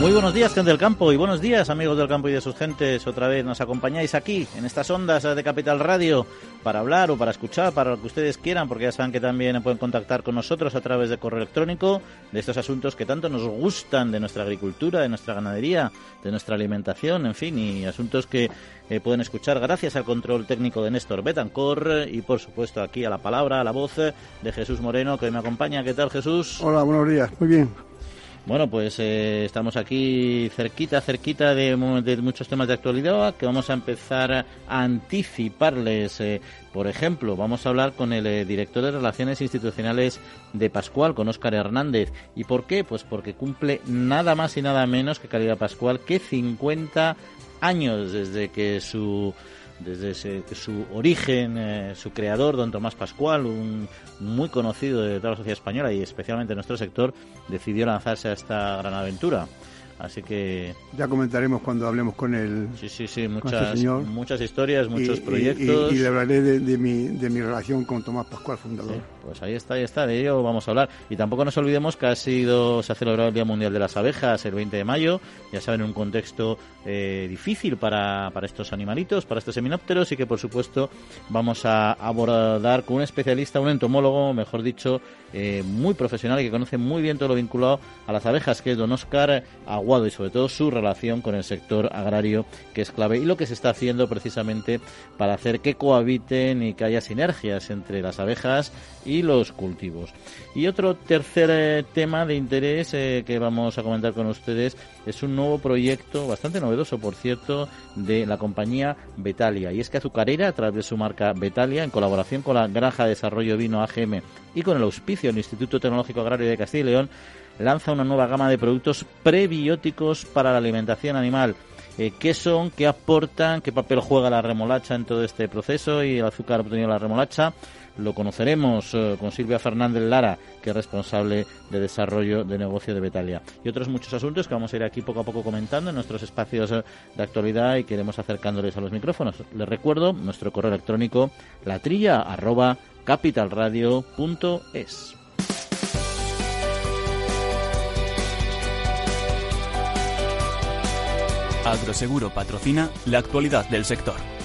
Muy buenos días, gente del campo, y buenos días, amigos del campo y de sus gentes. Otra vez nos acompañáis aquí, en estas ondas de Capital Radio, para hablar o para escuchar, para lo que ustedes quieran, porque ya saben que también pueden contactar con nosotros a través de correo electrónico de estos asuntos que tanto nos gustan de nuestra agricultura, de nuestra ganadería, de nuestra alimentación, en fin, y asuntos que eh, pueden escuchar gracias al control técnico de Néstor Betancor y, por supuesto, aquí a la palabra, a la voz de Jesús Moreno, que me acompaña. ¿Qué tal, Jesús? Hola, buenos días. Muy bien. Bueno, pues eh, estamos aquí cerquita, cerquita de, muchos temas de actualidad que vamos a empezar a anticiparles. Eh, por ejemplo, vamos a hablar con el eh, director de Relaciones Institucionales de Pascual, con Óscar Hernández. ¿Y por qué? Pues porque cumple nada más y nada menos que Calidad Pascual que 50 años desde que su desde su origen, eh, su creador, don Tomás Pascual, un muy conocido de toda la sociedad española y especialmente en nuestro sector, decidió lanzarse a esta gran aventura. Así que... Ya comentaremos cuando hablemos con él. Sí, sí, sí, muchas, muchas historias, muchos proyectos. Y, le hablaré de, mi, de mi relación con Tomás Pascual, fundador. Pues ahí está, ahí está, de ello vamos a hablar. Y tampoco nos olvidemos que ha sido, se ha celebrado el Día Mundial de las Abejas el 20 de mayo, ya saben, un contexto eh, difícil para, para estos animalitos, para estos seminópteros, y que por supuesto vamos a abordar con un especialista, un entomólogo, mejor dicho, eh, muy profesional y que conoce muy bien todo lo vinculado a las abejas, que es don Oscar Aguado y sobre todo su relación con el sector agrario, que es clave, y lo que se está haciendo precisamente para hacer que cohabiten y que haya sinergias entre las abejas los cultivos. Y otro tercer eh, tema de interés eh, que vamos a comentar con ustedes es un nuevo proyecto, bastante novedoso por cierto, de la compañía Betalia. Y es que Azucarera, a través de su marca Betalia, en colaboración con la Granja de Desarrollo Vino AGM y con el auspicio del Instituto Tecnológico Agrario de Castilla y León, lanza una nueva gama de productos prebióticos para la alimentación animal. Eh, ¿Qué son? ¿Qué aportan? ¿Qué papel juega la remolacha en todo este proceso y el azúcar obtenido de la remolacha? Lo conoceremos eh, con Silvia Fernández Lara, que es responsable de desarrollo de negocio de Betalia. Y otros muchos asuntos que vamos a ir aquí poco a poco comentando en nuestros espacios eh, de actualidad y queremos acercándoles a los micrófonos. Les recuerdo nuestro correo electrónico latrilla arroba capitalradio.es. Agroseguro patrocina la actualidad del sector.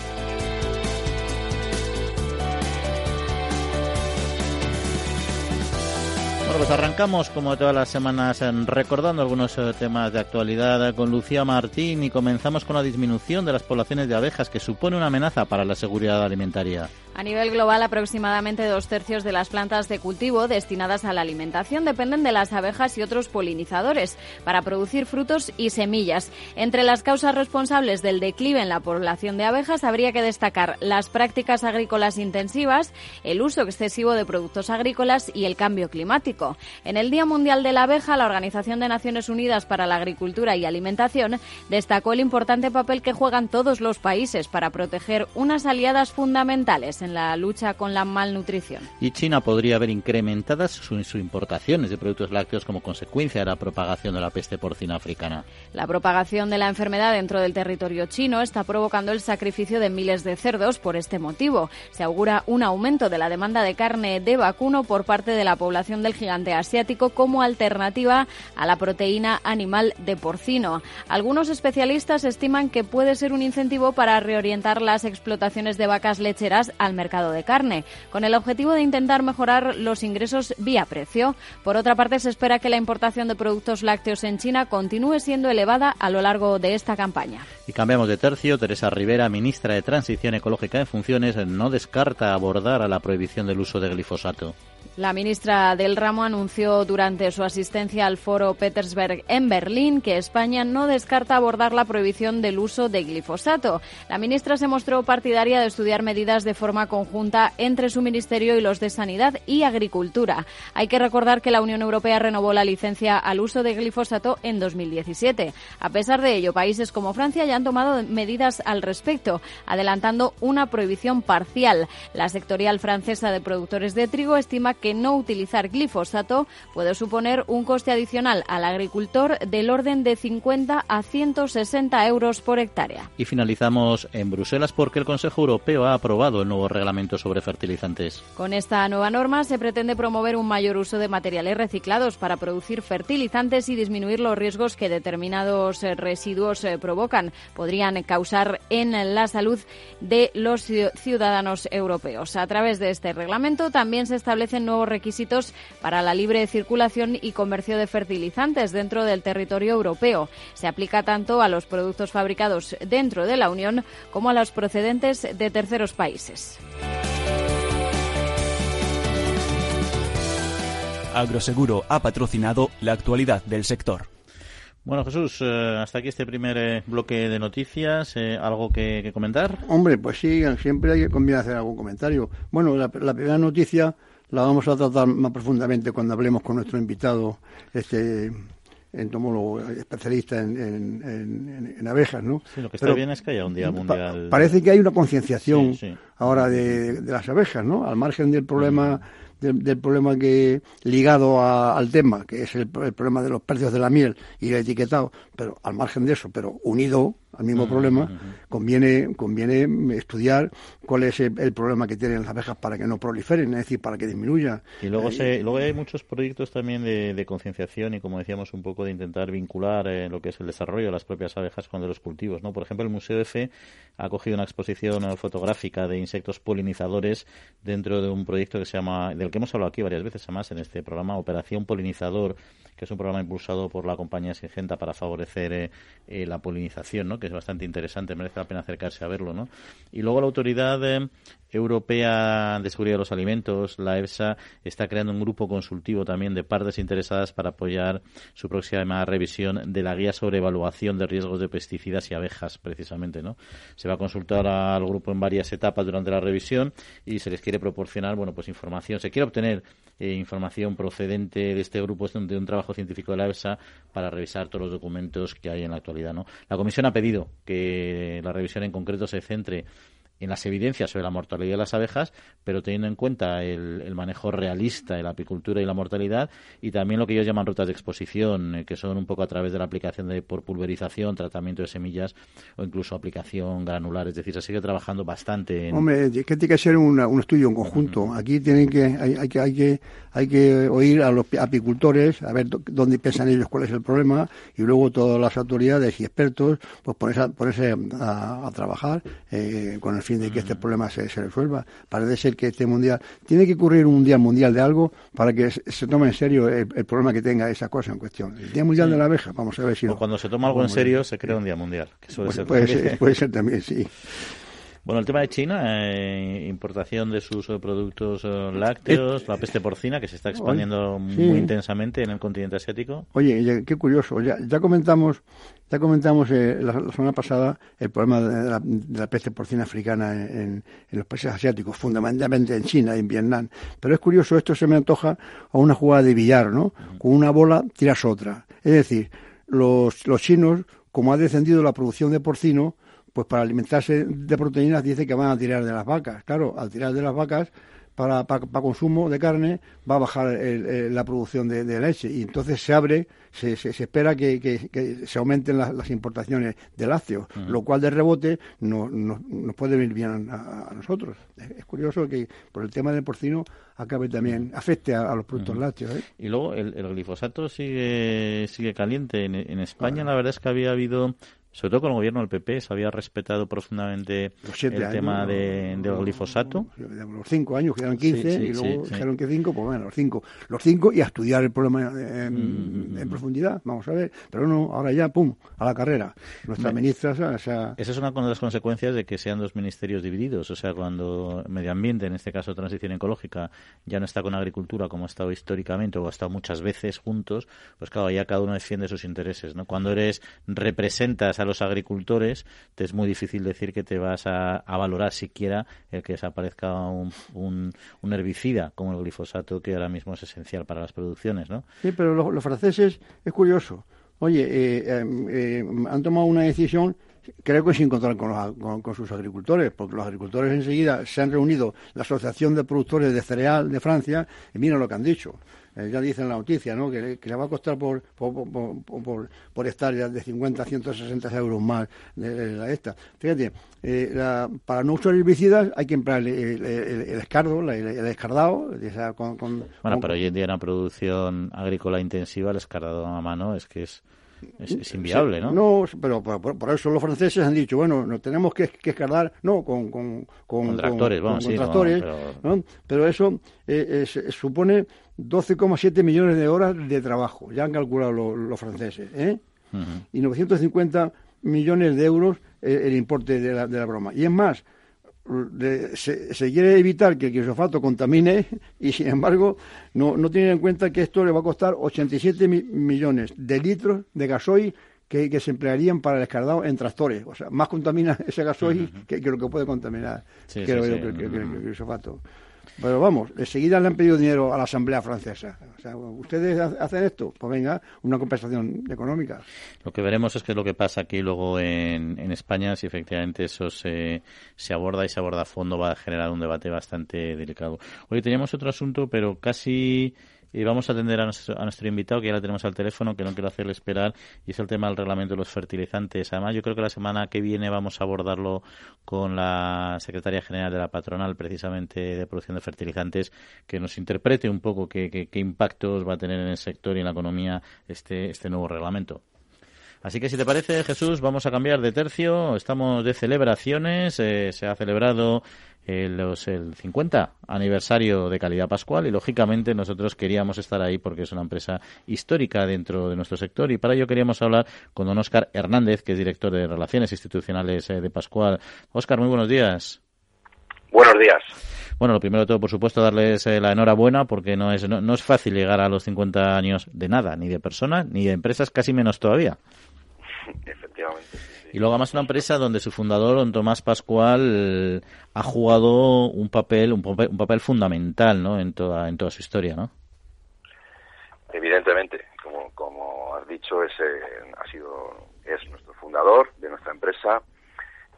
Pues arrancamos como todas las semanas recordando algunos eh, temas de actualidad con Lucía Martín y comenzamos con la disminución de las poblaciones de abejas que supone una amenaza para la seguridad alimentaria. A nivel global, aproximadamente dos tercios de las plantas de cultivo destinadas a la alimentación dependen de las abejas y otros polinizadores para producir frutos y semillas. Entre las causas responsables del declive en la población de abejas habría que destacar las prácticas agrícolas intensivas, el uso excesivo de productos agrícolas y el cambio climático. En el Día Mundial de la Abeja, la Organización de Naciones Unidas para la Agricultura y Alimentación destacó el importante papel que juegan todos los países para proteger unas aliadas fundamentales en la lucha con la malnutrición. Y China podría ver incrementadas sus importaciones de productos lácteos como consecuencia de la propagación de la peste porcina africana. La propagación de la enfermedad dentro del territorio chino está provocando el sacrificio de miles de cerdos por este motivo. Se augura un aumento de la demanda de carne de vacuno por parte de la población del gigante asiático como alternativa a la proteína animal de porcino. Algunos especialistas estiman que puede ser un incentivo para reorientar las explotaciones de vacas lecheras al mercado de carne, con el objetivo de intentar mejorar los ingresos vía precio. Por otra parte, se espera que la importación de productos lácteos en China continúe siendo elevada a lo largo de esta campaña. Y cambiamos de tercio. Teresa Rivera, ministra de Transición Ecológica en Funciones, no descarta abordar a la prohibición del uso de glifosato. La ministra del ramo anunció durante su asistencia al foro Petersberg en Berlín que España no descarta abordar la prohibición del uso de glifosato. La ministra se mostró partidaria de estudiar medidas de forma conjunta entre su ministerio y los de Sanidad y Agricultura. Hay que recordar que la Unión Europea renovó la licencia al uso de glifosato en 2017. A pesar de ello, países como Francia ya han tomado medidas al respecto, adelantando una prohibición parcial. La sectorial francesa de productores de trigo estima que no utilizar glifosato puede suponer un coste adicional al agricultor del orden de 50 a 160 euros por hectárea. Y finalizamos en Bruselas porque el Consejo Europeo ha aprobado el nuevo reglamento sobre fertilizantes. Con esta nueva norma se pretende promover un mayor uso de materiales reciclados para producir fertilizantes y disminuir los riesgos que determinados eh, residuos eh, provocan, podrían causar en la salud de los ciudadanos europeos. A través de este reglamento también se establecen nuevos requisitos para la libre circulación y comercio de fertilizantes dentro del territorio europeo. Se aplica tanto a los productos fabricados dentro de la Unión como a los procedentes de terceros países. Agroseguro ha patrocinado la actualidad del sector. Bueno, Jesús, eh, hasta aquí este primer eh, bloque de noticias. Eh, ¿Algo que, comentar? Hombre, pues sí, siempre hay que conviene hacer algún comentario. Bueno, la, primera noticia la vamos a tratar más profundamente cuando hablemos con nuestro invitado, este entomólogo especialista en, abejas, ¿no? Sí, lo que está bien es que haya un día mundial. parece que hay una concienciación ahora de, las abejas, ¿no? Al margen del problema. Mm del, problema que ligado al tema, que es el, problema de los precios de la miel y el etiquetado, pero al margen de eso, pero unido al mismo problema, conviene, conviene estudiar cuál es el, problema que tienen las abejas para que no proliferen, es decir, para que disminuya. Y luego, se, luego hay muchos proyectos también de, concienciación y, como decíamos, un poco de intentar vincular eh, lo que es el desarrollo de las propias abejas con de los cultivos. ¿no? Por ejemplo, el Museo de Fe ha cogido una exposición eh, fotográfica de insectos polinizadores dentro de un proyecto que se llama, del que hemos hablado aquí varias veces además en este programa, Operación Polinizador, que es un programa impulsado por la compañía Singenta para favorecer eh, la polinización, ¿no? que es bastante interesante, merece la pena acercarse a verlo. ¿no? Y luego la autoridad eh, Europea de Seguridad de los Alimentos, la EFSA, está creando un grupo consultivo también de partes interesadas para apoyar su próxima revisión de la guía sobre evaluación de riesgos de pesticidas y abejas, precisamente. ¿no? Se va a consultar al grupo en varias etapas durante la revisión y se les quiere proporcionar bueno, pues información. Se quiere obtener eh, información procedente de este grupo, de un trabajo científico de la EFSA, para revisar todos los documentos que hay en la actualidad. ¿no? La Comisión ha pedido que la revisión en concreto se centre en las evidencias sobre la mortalidad de las abejas, pero teniendo en cuenta el, manejo realista de la apicultura y la mortalidad y también lo que ellos llaman rutas de exposición, eh, que son un poco a través de la aplicación de por pulverización, tratamiento de semillas o incluso aplicación granular. Es decir, se sigue trabajando bastante. En... Hombre, que tiene que ser un estudio en conjunto. Aquí tienen que hay, hay, que hay que hay que oír a los apicultores, a ver dónde piensan ellos cuál es el problema y luego todas las autoridades y expertos pues ponerse, a, a, trabajar eh, con el fin de que este problema se, resuelva. Parece ser que este mundial tiene que ocurrir un día mundial de algo para que se, tome en serio el, problema que tenga esa cosa en cuestión. El día mundial de la abeja, vamos a ver si. O cuando se toma algo en serio, se crea un día mundial. puede ser también, sí. Bueno, el tema de China, eh, importación de sus eh, productos eh, lácteos, la peste porcina que se está expandiendo muy intensamente en el continente asiático. Oye, qué curioso. Ya, ya comentamos, ya comentamos la, semana pasada el problema de la, peste porcina africana en, los países asiáticos, fundamentalmente en China y en Vietnam. Pero es curioso, esto se me antoja a una jugada de billar, ¿no? Con una bola tiras otra. Es decir, los, los chinos, como ha descendido la producción de porcino, pues para alimentarse de proteínas dice que van a tirar de las vacas. Claro, al tirar de las vacas para, para, consumo de carne va a bajar la producción de, leche y entonces se abre, se, se, espera que, se aumenten las, importaciones de lácteos, lo cual de rebote nos no, puede venir bien a, nosotros. Es, curioso que por el tema del porcino acabe también, afecte a, los productos lácteos. ¿eh? Y luego el, glifosato sigue, sigue caliente. En, España la verdad es que había habido sobre todo con el gobierno del PP, se había respetado profundamente el tema de, del glifosato. Los cinco años, que eran 15, y luego dijeron que cinco, pues bueno, los cinco. Los cinco y a estudiar el problema en, mm. profundidad, vamos a ver. Pero no, ahora ya, pum, a la carrera. Nuestra ministra, o sea... Esa es una de las consecuencias de que sean dos ministerios divididos. O sea, cuando medio ambiente, en este caso transición ecológica, ya no está con agricultura como ha estado históricamente o ha estado muchas veces juntos, pues claro, ya cada uno defiende sus intereses, ¿no? Cuando eres, representas a los agricultores, te es muy difícil decir que te vas a, valorar siquiera el que desaparezca un, un, herbicida como el glifosato, que ahora mismo es esencial para las producciones, ¿no? Sí, pero los, franceses, es curioso, oye, eh, em, eh, han tomado una decisión creo que sin contar con, con, sus agricultores, porque los agricultores enseguida se han reunido, la Asociación de Productores de Cereal de Francia, y miren lo que han dicho. Eh, ya dicen la noticia, ¿no? Que, le va a costar por, por, por, por, hectárea de 50 a 160 euros más de, la esta. Fíjate, eh, para no usar herbicidas hay que emplear el, escardo, el, escardado. bueno, pero hoy en día en la producción agrícola intensiva el escardado a mano es que es es, inviable, ¿no? No, pero por, eso los franceses han dicho, bueno, no tenemos que, escardar, no, con, con, con, tractores, vamos, tractores, pero... pero... eso eh, supone 12,7 millones de horas de trabajo, ya han calculado los franceses, ¿eh? Y 950 millones de euros eh, el, importe de la, de la broma. Y es más, se, quiere evitar que el glifosato contamine y, sin embargo, no, no tienen en cuenta que esto le va a costar 87 millones de litros de gasoil que, se emplearían para el escardado en tractores. O sea, más contamina ese gasoil que, lo que puede contaminar que, el glifosato. Pero vamos, enseguida le han pedido dinero a la Asamblea Francesa. O sea, ¿ustedes hacen esto? Pues venga, una compensación económica. Lo que veremos es qué es lo que pasa aquí luego en, en España, si efectivamente eso se, se aborda y se aborda a fondo, va a generar un debate bastante delicado. Hoy teníamos otro asunto, pero casi y vamos a atender a nuestro, invitado, que ya la tenemos al teléfono, que no quiero hacerle esperar, y es el tema del reglamento de los fertilizantes. Además, yo creo que la semana que viene vamos a abordarlo con la secretaria general de la patronal, precisamente de producción de fertilizantes, que nos interprete un poco qué, qué, impactos va a tener en el sector y en la economía este, este nuevo reglamento. Así que si te parece, Jesús, vamos a cambiar de tercio. Estamos de celebraciones. Eh, se ha celebrado el, el 50 aniversario de Calidad Pascual y lógicamente nosotros queríamos estar ahí porque es una empresa histórica dentro de nuestro sector y para ello queríamos hablar con don Óscar Hernández, que es director de Relaciones Institucionales eh, de Pascual. Óscar, muy buenos días. Buenos días. Bueno, lo primero de todo, por supuesto, darles eh, la enhorabuena porque no es, no, es fácil llegar a los 50 años de nada, ni de personas, ni de empresas, casi menos todavía. Efectivamente. Y luego además una empresa donde su fundador, don Tomás Pascual, ha jugado un papel, un papel, fundamental, ¿no? En toda, en toda su historia, ¿no? Evidentemente, como, como has dicho, es, ha sido, es nuestro fundador de nuestra empresa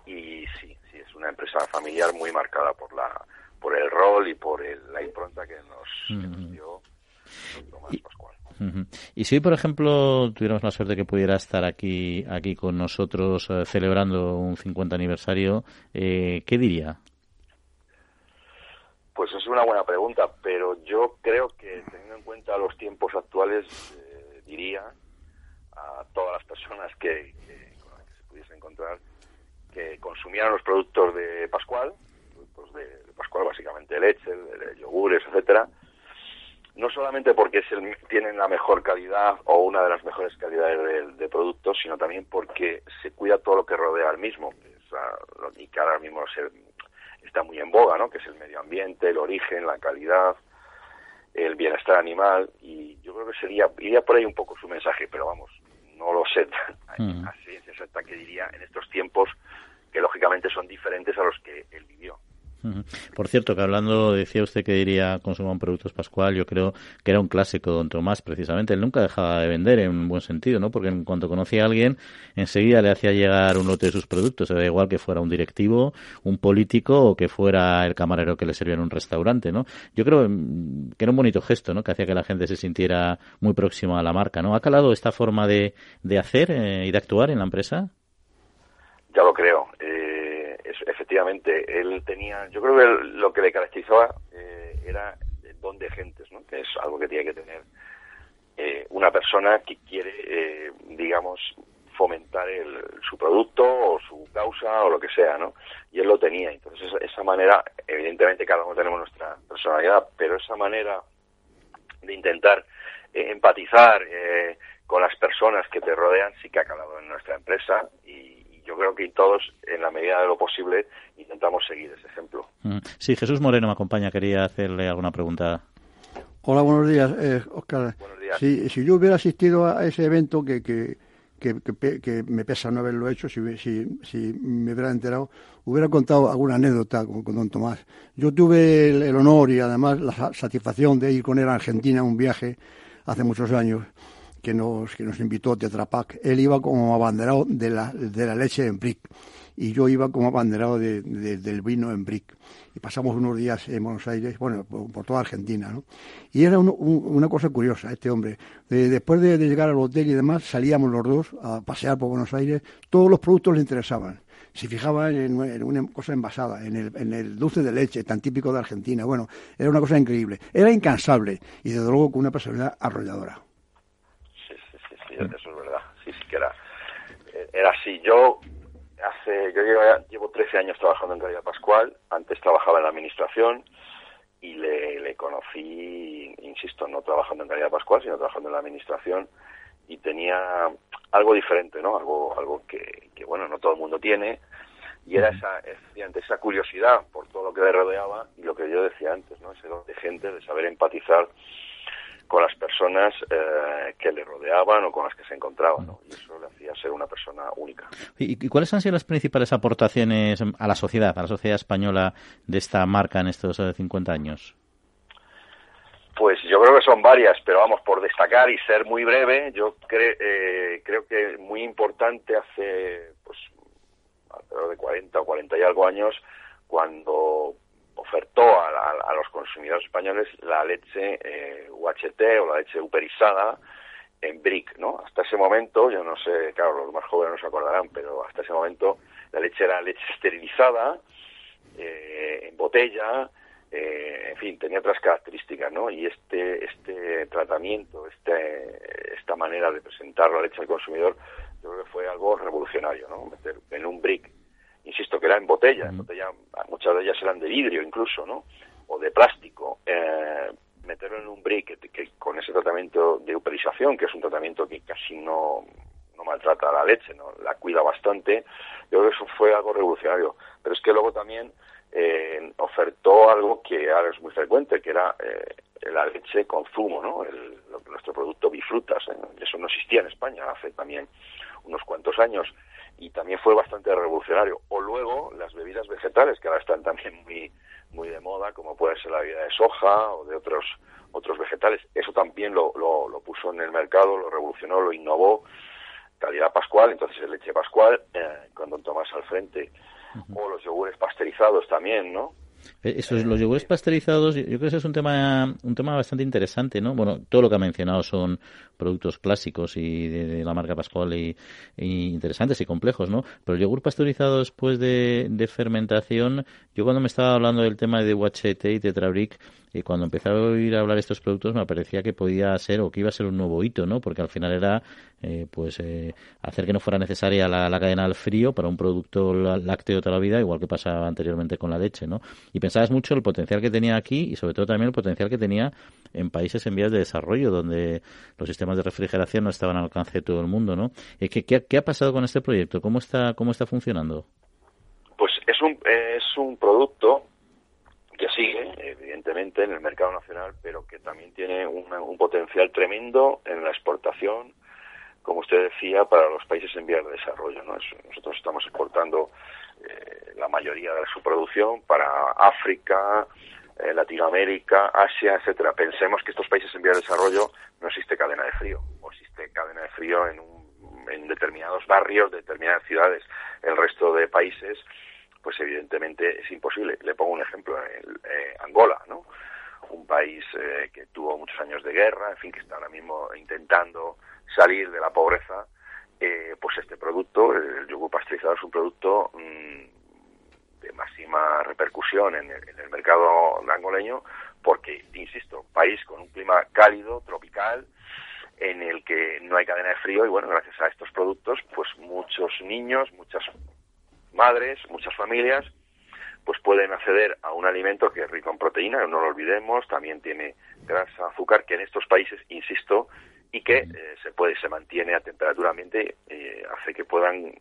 y sí, sí, es una empresa familiar muy marcada por la, por el rol y por la impronta que nos, dio Tomás Pascual. Y si hoy, por ejemplo, tuviéramos la suerte de que pudiera estar aquí, aquí con nosotros eh, celebrando un 50 aniversario, eh, ¿qué diría? Pues es una buena pregunta, pero yo creo que teniendo en cuenta los tiempos actuales, eh, diría a todas las personas que, con las que se pudiese encontrar que consumieran los productos de Pascual, productos de, Pascual, básicamente leche, yogures, etcétera, no solamente porque tienen la mejor calidad o una de las mejores calidades de, productos, sino también porque se cuida todo lo que rodea al mismo, y que ahora mismo está muy en boga, ¿no? que es el medio ambiente, el origen, la calidad, el bienestar animal, y yo creo que sería, iría por ahí un poco su mensaje, pero vamos, no lo sé así es exacta que diría en estos tiempos que lógicamente son diferentes a los que él vivió. Por cierto, que hablando, decía usted que diría consuman productos Pascual, yo creo que era un clásico don Tomás, precisamente. Él nunca dejaba de vender en un buen sentido, ¿no? Porque en cuanto conocía a alguien, enseguida le hacía llegar un lote de sus productos. Da igual que fuera un directivo, un político o que fuera el camarero que le servía en un restaurante, ¿no? Yo creo mm, que era un bonito gesto, ¿no? Que hacía que la gente se sintiera muy próxima a la marca, ¿no? ¿Ha calado esta forma de, de hacer eh, y de actuar en la empresa? Ya lo creo. Eh efectivamente, él tenía, yo creo que lo que le caracterizaba eh, era el don de gentes, ¿no? que es algo que tiene que tener eh, una persona que quiere, eh, digamos, fomentar el, su producto o su causa o lo que sea, ¿no? Y él lo tenía. Entonces, esa, manera, evidentemente cada uno tenemos nuestra personalidad, pero esa manera de intentar eh, empatizar eh, con las personas que te rodean sí que ha calado en nuestra empresa y, yo creo que todos, en la medida de lo posible, intentamos seguir ese ejemplo. Mm. Sí, Jesús Moreno me acompaña. Quería hacerle alguna pregunta. Hola, buenos días, eh, Oscar. Buenos días. Si, si yo hubiera asistido a ese evento que, que, que, me pesa no haberlo hecho, si, si, si, me hubiera enterado, hubiera contado alguna anécdota con, don Tomás. Yo tuve el, honor y además la satisfacción de ir con él a Argentina en un viaje hace muchos años que nos, que nos invitó Tetra Pak. Él iba como abanderado de la, de la leche en brick y yo iba como abanderado de, del vino en brick. Y pasamos unos días en Buenos Aires, bueno, por, toda Argentina, ¿no? Y era una cosa curiosa, este hombre. después de, llegar al hotel y demás, salíamos los dos a pasear por Buenos Aires. Todos los productos le interesaban. Se fijaba en, en una cosa envasada, en el, en el dulce de leche, tan típico de Argentina. Bueno, era una cosa increíble. Era incansable y desde luego con una personalidad arrolladora. Eso es verdad. Sí, sí que era, era así. Yo hace, yo llevo, llevo 13 años trabajando en Calidad Pascual, antes trabajaba en la administración y le, le, conocí, insisto, no trabajando en Calidad Pascual, sino trabajando en la administración y tenía algo diferente, ¿no? Algo, algo que, que bueno, no todo el mundo tiene y era esa, esa curiosidad por todo lo que le rodeaba y lo que yo decía antes, ¿no? Ese don de gente, de saber empatizar con las personas eh, que le rodeaban o con las que se encontraban, ¿no? Y eso le hacía ser una persona única. ¿Y, cuáles han sido las principales aportaciones a la sociedad, a la sociedad española de esta marca en estos 50 eh, años? Pues yo creo que son varias, pero vamos, por destacar y ser muy breve, yo eh, creo que muy importante hace, pues, alrededor de 40 o 40 y algo años, cuando ofertó a, los consumidores españoles la leche eh, UHT o la leche uperizada en brick, ¿no? Hasta ese momento, yo no sé, claro, los más jóvenes no se acordarán, pero hasta ese momento la leche era leche esterilizada, eh, en botella, eh, en fin, tenía otras características, ¿no? Y este, este tratamiento, este, esta manera de presentar la leche al consumidor, yo creo que fue algo revolucionario, ¿no? Meter en un brick insisto que era en botella, en botella, muchas de ellas eran de vidrio incluso, ¿no? O de plástico. Eh, meterlo en un brick que, con ese tratamiento de uperización, que es un tratamiento que casi no, no maltrata a la leche, ¿no? La cuida bastante. Yo creo que eso fue algo revolucionario. Pero es que luego también eh, ofertó algo que ahora es muy frecuente, que era eh, la leche con zumo, ¿no? El, nuestro producto bifrutas. Eso no existía en España hace también unos cuantos años y también fue bastante revolucionario. O luego las bebidas vegetales, que ahora están también muy, muy de moda, como puede ser la bebida de soja o de otros, otros vegetales. Eso también lo, lo, puso en el mercado, lo revolucionó, lo innovó. Calidad Pascual, entonces el leche Pascual, eh, con Don Tomás al frente. O los yogures pasteurizados también, ¿no? Eh, esos, los yogures pasteurizados, yo creo que ese es un tema, un tema bastante interesante, ¿no? Bueno, todo lo que ha mencionado son productos clásicos y de, la marca Pascual y, interesantes y complejos, ¿no? Pero el yogur pasteurizado después de, de fermentación, yo cuando me estaba hablando del tema de UHT y Tetrabric, y cuando empecé a oír hablar de estos productos me parecía que podía ser o que iba a ser un nuevo hito, ¿no? Porque al final era eh, pues eh, hacer que no fuera necesaria la, cadena al frío para un producto lácteo toda la vida, igual que pasaba anteriormente con la leche, ¿no? Y pensabas mucho el potencial que tenía aquí y sobre todo también el potencial que tenía en países en vías de desarrollo donde los sistemas de refrigeración no estaban al alcance de todo el mundo, ¿no? ¿Qué, qué, qué ha pasado con este proyecto? ¿Cómo está, cómo está funcionando? Pues es un, es un producto que sigue, evidentemente, en el mercado nacional, pero que también tiene un potencial tremendo en la exportación, como usted decía, para los países en vías de desarrollo. Nosotros estamos exportando eh, la mayoría de su producción para África, eh, Latinoamérica, Asia, etcétera. Pensemos que estos países en vías de desarrollo no existe cadena de frío, o existe cadena de frío en, en determinados barrios, determinadas ciudades. El resto de países pues evidentemente es imposible. Le pongo un ejemplo, en eh, Angola, ¿no? Un país eh, que tuvo muchos años de guerra, en fin, que está ahora mismo intentando salir de la pobreza, eh, pues este producto, el yogur pasteurizado, es un producto mm, de máxima repercusión en el, en el mercado angoleño, porque, insisto, país con un clima cálido, tropical, en el que no hay cadena de frío y bueno, gracias a estos productos, pues muchos niños, muchas madres, muchas familias, pues pueden acceder a un alimento que es rico en proteína, no lo olvidemos, también tiene grasa, azúcar, que en estos países, insisto, y que eh, se puede, se mantiene a temperatura ambiente, eh, hace que puedan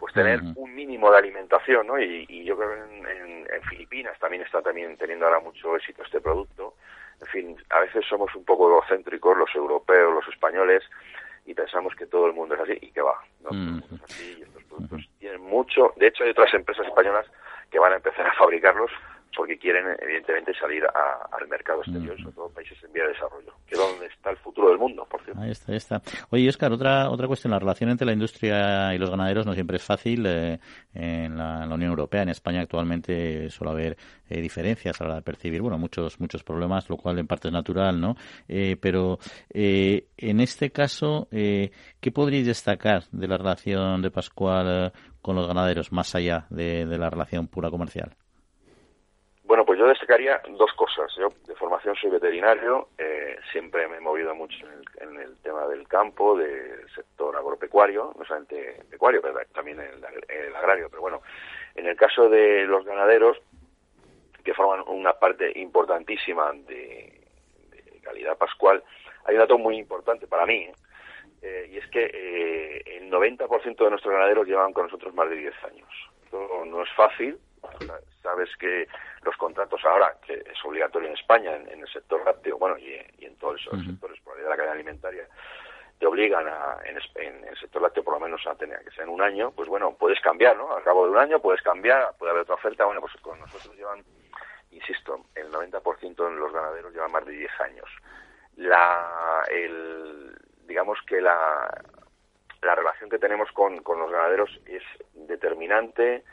pues tener un mínimo de alimentación, ¿no? Y, yo creo que en, en, Filipinas también está también teniendo ahora mucho éxito este producto. En fin, a veces somos un poco egocéntricos los europeos, los españoles, y pensamos que todo el mundo es así y que va. ¿no? es así y estos productos tienen mucho. De hecho, hay otras empresas españolas que van a empezar a fabricarlos porque quieren evidentemente salir al mercado exterior, sobre todo países en vía de desarrollo, que es donde está el futuro del mundo, por cierto. Ahí está, ahí está. Oye, Oscar, otra, otra cuestión, la relación entre la industria y los ganaderos no siempre es fácil eh, en, la, Unión Europea. En España actualmente suele haber eh, diferencias a la hora de percibir, bueno, muchos, muchos problemas, lo cual en parte es natural, ¿no? Eh, pero en este caso, ¿qué podríais destacar de la relación de Pascual con los ganaderos, más allá de la relación pura comercial? Bueno, pues yo destacaría dos cosas. Yo de formación soy veterinario, eh, siempre me he movido mucho en el, tema del campo, del sector agropecuario, no solamente pecuario, pero también el, agrario. Pero bueno, en el caso de los ganaderos, que forman una parte importantísima de, calidad pascual, hay un dato muy importante para mí, eh, y es que eh, el 90% de nuestros ganaderos llevan con nosotros más de 10 años. Esto no es fácil, sabes que los contratos ahora, que es obligatorio en España, en, el sector lácteo, bueno, y, en todos esos sectores por de la cadena alimentaria, te obligan a, en, el sector lácteo por lo menos a tener que ser en un año, pues bueno, puedes cambiar, ¿no? Al cabo de un año puedes cambiar, puede haber otra oferta, bueno, pues con nosotros llevan, insisto, el 90% de los ganaderos llevan más de 10 años. La, el, digamos que la, la relación que tenemos con, con los ganaderos es determinante,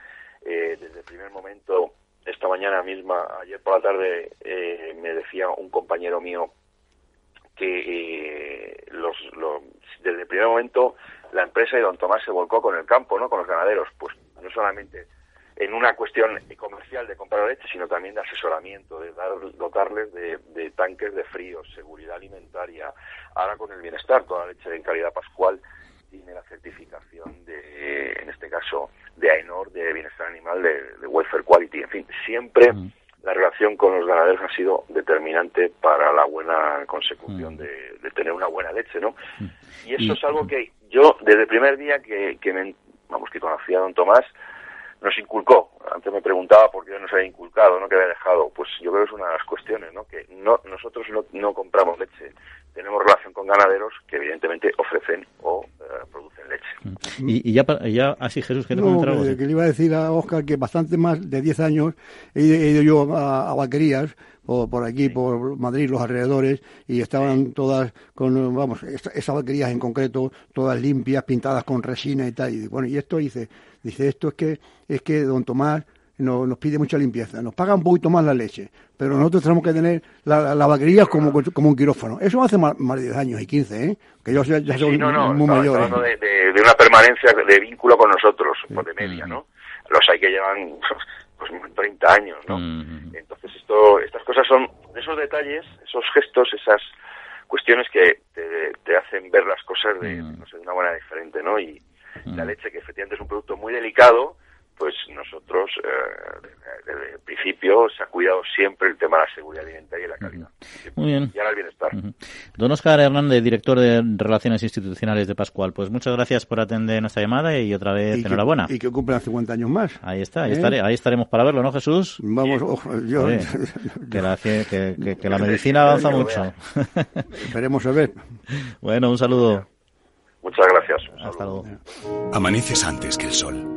eh, desde el primer momento, esta mañana misma, ayer por la tarde, eh, me decía un compañero mío que eh, los, desde el primer momento la empresa de Don Tomás se volcó con el campo, ¿no? con los ganaderos, pues no solamente en una cuestión comercial de comprar leche, sino también de asesoramiento, de dar, dotarles de, de, tanques de frío, seguridad alimentaria, ahora con el bienestar, toda la leche de calidad pascual tiene la certificación de, en este caso, de AENOR, de bienestar animal, de, welfare quality, en fin, siempre la relación con los ganaderos ha sido determinante para la buena consecución de, tener una buena leche, ¿no? Y eso es algo que yo, desde el primer día que, que me, vamos, que conocí a don Tomás, nos inculcó. Antes me preguntaba por qué nos había inculcado, ¿no? Que había dejado. Pues yo creo que es una de las cuestiones, ¿no? Que no, nosotros no, no compramos leche tenemos relación con ganaderos que evidentemente ofrecen o eh, producen leche. Y, ya, ya así Jesús, ¿qué te no, que, que, le iba a decir a Oscar que bastante más de 10 años he, ido yo a, vaquerías por, por aquí, por Madrid, los alrededores, y estaban todas con, vamos, esas vaquerías en concreto, todas limpias, pintadas con resina y tal. Y bueno, y esto dice, dice, esto es que, es que don Tomás no, nos pide mucha limpieza, nos paga un poquito más la leche, pero nosotros tenemos que tener la, la vaquería como, como un quirófano. Eso hace más, de 10 años y 15, ¿eh? que yo ya, ya soy muy mayor. hablando de, de, una permanencia de vínculo con nosotros, por de media, ¿no? Los hay que llevan pues 30 años, ¿no? Entonces esto, estas cosas son esos detalles, esos gestos, esas cuestiones que te, te hacen ver las cosas de, no sé, de una manera diferente, ¿no? Y la leche, que efectivamente es un producto muy delicado, pues nosotros eh, desde el principio se ha cuidado siempre el tema de la seguridad alimentaria y la calidad. Muy bien. Y ahora el bienestar. Don Oscar Hernández, director de Relaciones Institucionales de Pascual, pues muchas gracias por atender nuestra llamada y otra vez enhorabuena. y que cumplan 50 años más. Ahí está, ahí, ¿Eh? ahí estaremos para verlo, ¿no, Jesús? Vamos, yo... que, la, que, la medicina avanza mucho. Esperemos a ver. Bueno, un saludo. Muchas gracias. Hasta luego. Amaneces antes que el sol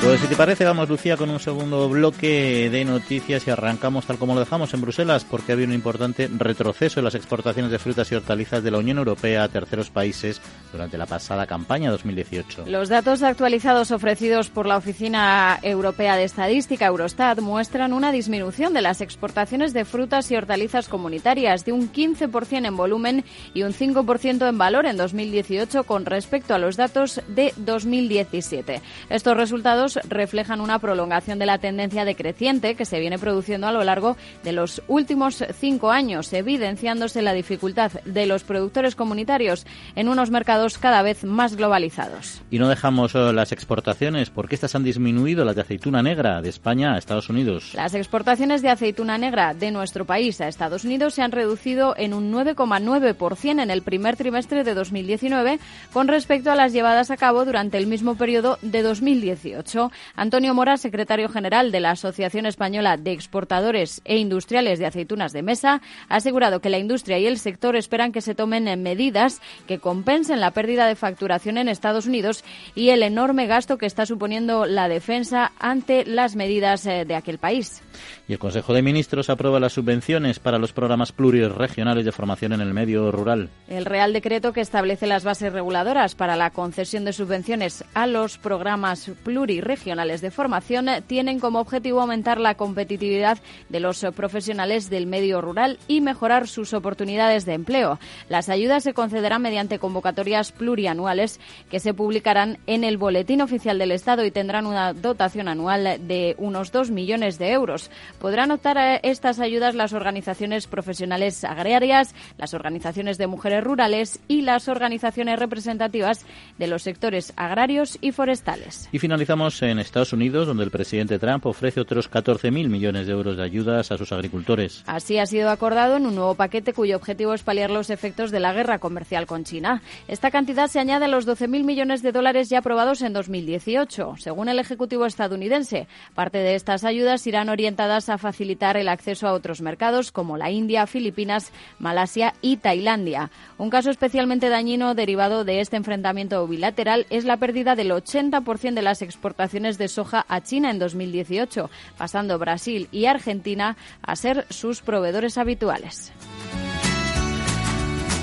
Pues si te parece, vamos Lucía con un segundo bloque de noticias y arrancamos tal como lo dejamos en Bruselas porque había un importante retroceso en las exportaciones de frutas y hortalizas de la Unión Europea a terceros países durante la pasada campaña 2018. Los datos actualizados ofrecidos por la Oficina Europea de Estadística, Eurostat, muestran una disminución de las exportaciones de frutas y hortalizas comunitarias de un 15% en volumen y un 5% en valor en 2018 con respecto a los datos de 2017. Estos resultados reflejan una prolongación de la tendencia decreciente que se viene produciendo a lo largo de los últimos cinco años, evidenciándose la dificultad de los productores comunitarios en unos mercados cada vez más globalizados. Y no dejamos eh, las exportaciones, porque estas han disminuido las de aceituna negra de España a Estados Unidos. Las exportaciones de aceituna negra de nuestro país a Estados Unidos se han reducido en un 9,9% en el primer trimestre de 2019 con respecto a las llevadas a cabo durante el mismo periodo de 2018. Antonio Mora, secretario general de la Asociación Española de Exportadores e Industriales de Aceitunas de Mesa, ha asegurado que la industria y el sector esperan que se tomen medidas que compensen la pérdida de facturación en Estados Unidos y el enorme gasto que está suponiendo la defensa ante las medidas eh, de aquel país. Y el Consejo de Ministros aprueba las subvenciones para los programas pluriregionales de formación en el medio rural. El Real Decreto que establece las bases reguladoras para la concesión de subvenciones a los programas pluriregionales de formación tienen como objetivo aumentar la competitividad de los profesionales del medio rural y mejorar sus oportunidades de empleo. Las ayudas se concederán mediante convocatorias plurianuales que se publicarán en el Boletín Oficial del Estado y tendrán una dotación anual de unos 2 millones de euros. Podrán optar a estas ayudas las organizaciones profesionales agrarias, las organizaciones de mujeres rurales y las organizaciones representativas de los sectores agrarios y forestales. Y finalizamos en Estados Unidos, donde el presidente Trump ofrece otros 14.000 millones de euros de ayudas a sus agricultores. Así ha sido acordado en un nuevo paquete cuyo objetivo es paliar los efectos de la guerra comercial con China. Esta cantidad se añade a los 12.000 millones de dólares ya aprobados en 2018. Según el Ejecutivo estadounidense, parte de estas ayudas irán orientadas a facilitar el acceso a otros mercados como la India, Filipinas, Malasia y Tailandia. Un caso especialmente dañino derivado de este enfrentamiento bilateral es la pérdida del 80% de las exportaciones de soja a China en 2018, pasando Brasil y Argentina a ser sus proveedores habituales.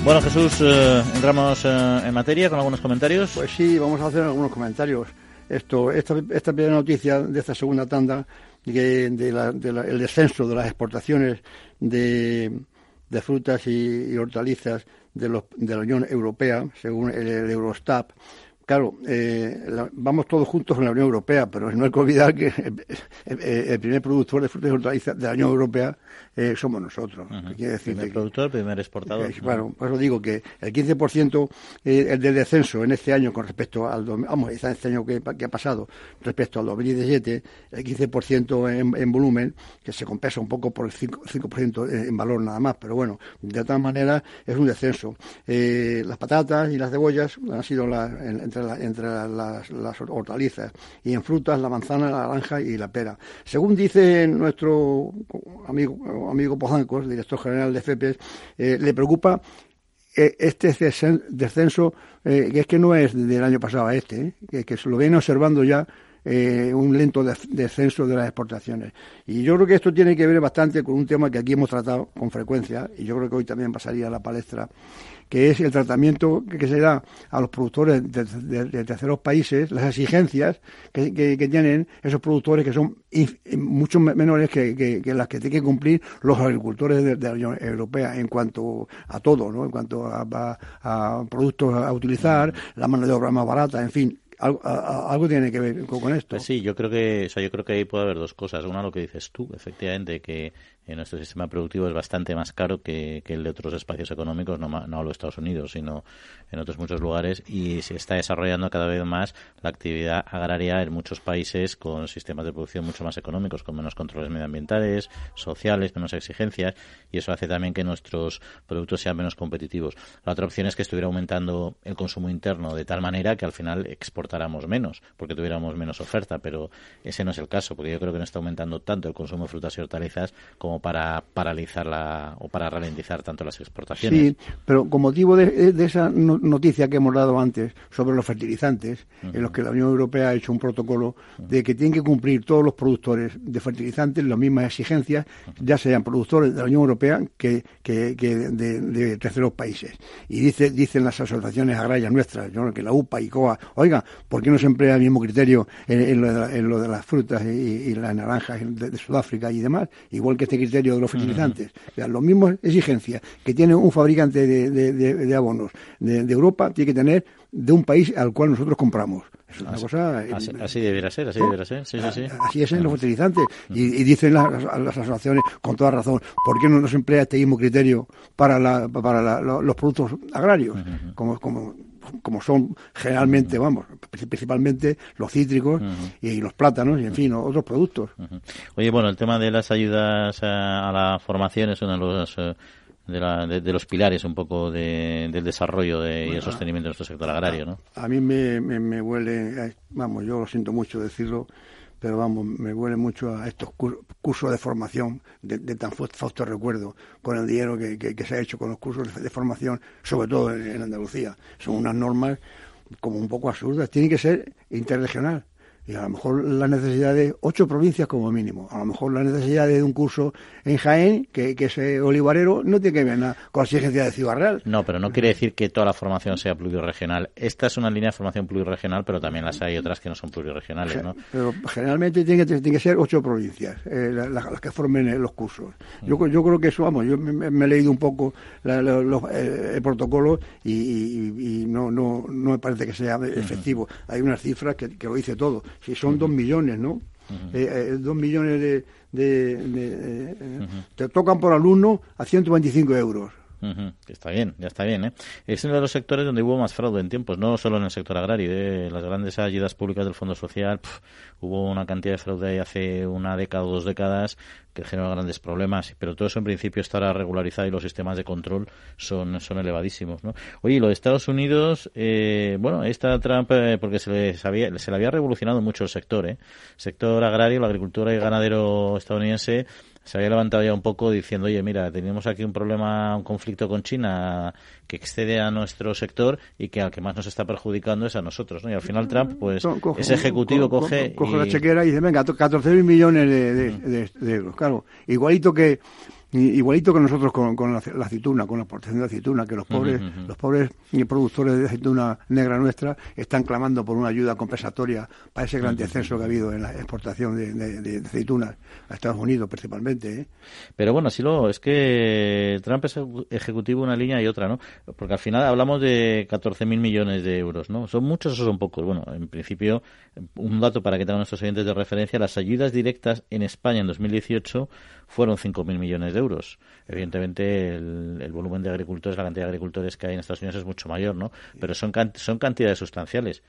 Bueno, Jesús, eh, entramos eh, en materia con algunos comentarios. Pues sí, vamos a hacer algunos comentarios. Esto, esta, esta primera noticia de esta segunda tanda de, el descenso de las exportaciones de, frutas y, hortalizas de, los, de, la Unión Europea, según el, el Eurostat, Claro, eh, vamos todos juntos en la Unión Europea, pero no hay que olvidar que el, primer productor de frutas y hortalizas de la Unión Europea eh, somos nosotros. quiere decir primer productor, primer exportador. Bueno, por eso digo que el 15% eh, del descenso en este año con respecto al... Vamos, este año que, ha pasado respecto al 2017, el 15% en, en, volumen, que se compensa un poco por el 5%, en valor nada más, pero bueno, de todas maneras es un descenso. las patatas y las cebollas han sido la, entre, las, hortalizas y en frutas la manzana, la naranja y la pera. Según dice nuestro amigo, amigo Pozancos, director general de FEPES, eh, le preocupa eh, este descenso, eh, que es que no es del año pasado a este, que, se lo viene observando ya un lento descenso de las exportaciones. Y yo creo que esto tiene que ver bastante con un tema que aquí hemos tratado con frecuencia, y yo creo que hoy también pasaría a la palestra, que es el tratamiento que, se da a los productores de, terceros países, las exigencias que, tienen esos productores que son mucho menores que, las que tienen que cumplir los agricultores de, la Unión Europea en cuanto a todo, ¿no? en cuanto a, productos a utilizar, la mano de obra más barata, en fin, algo, tiene que ver con, esto. Pues sí, yo creo que, o sea, yo creo que ahí puede haber dos cosas. Una, lo que dices tú, efectivamente, que en nuestro sistema productivo es bastante más caro que, el de otros espacios económicos, no, no hablo de Estados Unidos, sino en otros muchos lugares, y se está desarrollando cada vez más la actividad agraria en muchos países con sistemas de producción mucho más económicos, con menos controles medioambientales, sociales, menos exigencias, y eso hace también que nuestros productos sean menos competitivos. La otra opción es que estuviera aumentando el consumo interno de tal manera que al final exportáramos menos, porque tuviéramos menos oferta, pero ese no es el caso, porque yo creo que no está aumentando tanto el consumo de frutas y hortalizas como para paralizar la, o para ralentizar tanto las exportaciones. Sí, pero con motivo de, esa noticia que hemos dado antes sobre los fertilizantes, en los que la Unión Europea ha hecho un protocolo de que tienen que cumplir todos los productores de fertilizantes las mismas exigencias, ya sean productores de la Unión Europea que, que, de, terceros países. Y dice, dicen las asociaciones agrarias nuestras, que la UPA y COA, oiga, ¿por qué no se emplea el mismo criterio en, lo, de las frutas y, las naranjas de, Sudáfrica y demás? Igual que este criterio de los fertilizantes. O sea, las mismas exigencias que tiene un fabricante de, abonos de, Europa, tiene que tener de un país al cual nosotros compramos. Es una así, cosa. Así, así, debería ser, así debería ser. Sí, sí, sí. Así es en los fertilizantes. Y, dicen las, las, asociaciones con toda razón, ¿por qué no nos emplea este mismo criterio para, la, para los productos agrarios? Como, como como son generalmente, vamos, principalmente los cítricos y los plátanos y, en fin, otros productos. Oye, bueno, el tema de las ayudas a, la formación es uno de los... Eh, de, los pilares un poco del desarrollo y el sostenimiento de nuestro sector agrario, ¿no? A, mí me, me, huele, eh, vamos, yo lo siento mucho decirlo, pero vamos, me huele mucho a estos cursos de formación de, tan fausto recuerdo, con el dinero que, se ha hecho con los cursos de, formación, sobre todo en, Andalucía. Son unas normas como un poco absurdas, tiene que ser interregional y a lo mejor la necesidad de ocho provincias como mínimo, a lo mejor la necesidad de un curso en Jaén, que, que ese olivarero no tiene que ver nada con la exigencia de Ciudad Real. No, pero no quiere decir que toda la formación sea pluriregional. Esta es una línea de formación pluriregional, pero también las hay otras que no son pluriregionales, ¿no? Pero generalmente tiene que, tiene que ser ocho provincias eh, las, que formen eh, los cursos. Yo, yo creo que eso, vamos, yo me, he leído un poco eh, el protocolo y, no, no, no me parece que sea efectivo. Hay unas cifras que, que lo dice todo si son dos millones, ¿no? Eh, eh, dos millones de, eh, te tocan por alumno a 125 euros. Está bien, ya está bien. ¿eh? Es uno de los sectores donde hubo más fraude en tiempos, no solo en el sector agrario. ¿eh? Las grandes ayudas públicas del Fondo Social, hubo una cantidad de fraude ahí hace una década o dos décadas que generó grandes problemas, pero todo eso en principio estará regularizado y los sistemas de control son, son elevadísimos. ¿no? Oye, lo de Estados Unidos, eh, bueno, esta Trump, eh, porque se, había, se le había revolucionado mucho el sector, ¿eh? sector agrario, la agricultura y ganadero estadounidense se había levantado ya un poco diciendo, oye, mira, tenemos aquí un problema, un conflicto con China que excede a nuestro sector y que al que más nos está perjudicando es a nosotros, ¿no? Y al final Trump, pues, ese ejecutivo coge... Coge, la chequera y dice, venga, 14 mil millones de, de euros, claro. Igualito que igualito que nosotros con, la, aceituna, con la exportación de aceituna, que los pobres, los pobres productores de aceituna negra nuestra están clamando por una ayuda compensatoria para ese gran descenso que ha habido en la exportación de, aceitunas a Estados Unidos principalmente. ¿eh? Pero bueno, sí lo es que Trump es ejecutivo una línea y otra, ¿no? Porque al final hablamos de 14.000 millones de euros, ¿no? ¿Son muchos o son pocos? Bueno, en principio, un dato para que tengan nuestros oyentes de referencia, las ayudas directas en España en 2018 fueron 5.000 millones de euros. Evidentemente, el, volumen de agricultores, la cantidad de agricultores que hay en Estados Unidos es mucho mayor, ¿no? Pero son, son cantidades sustanciales.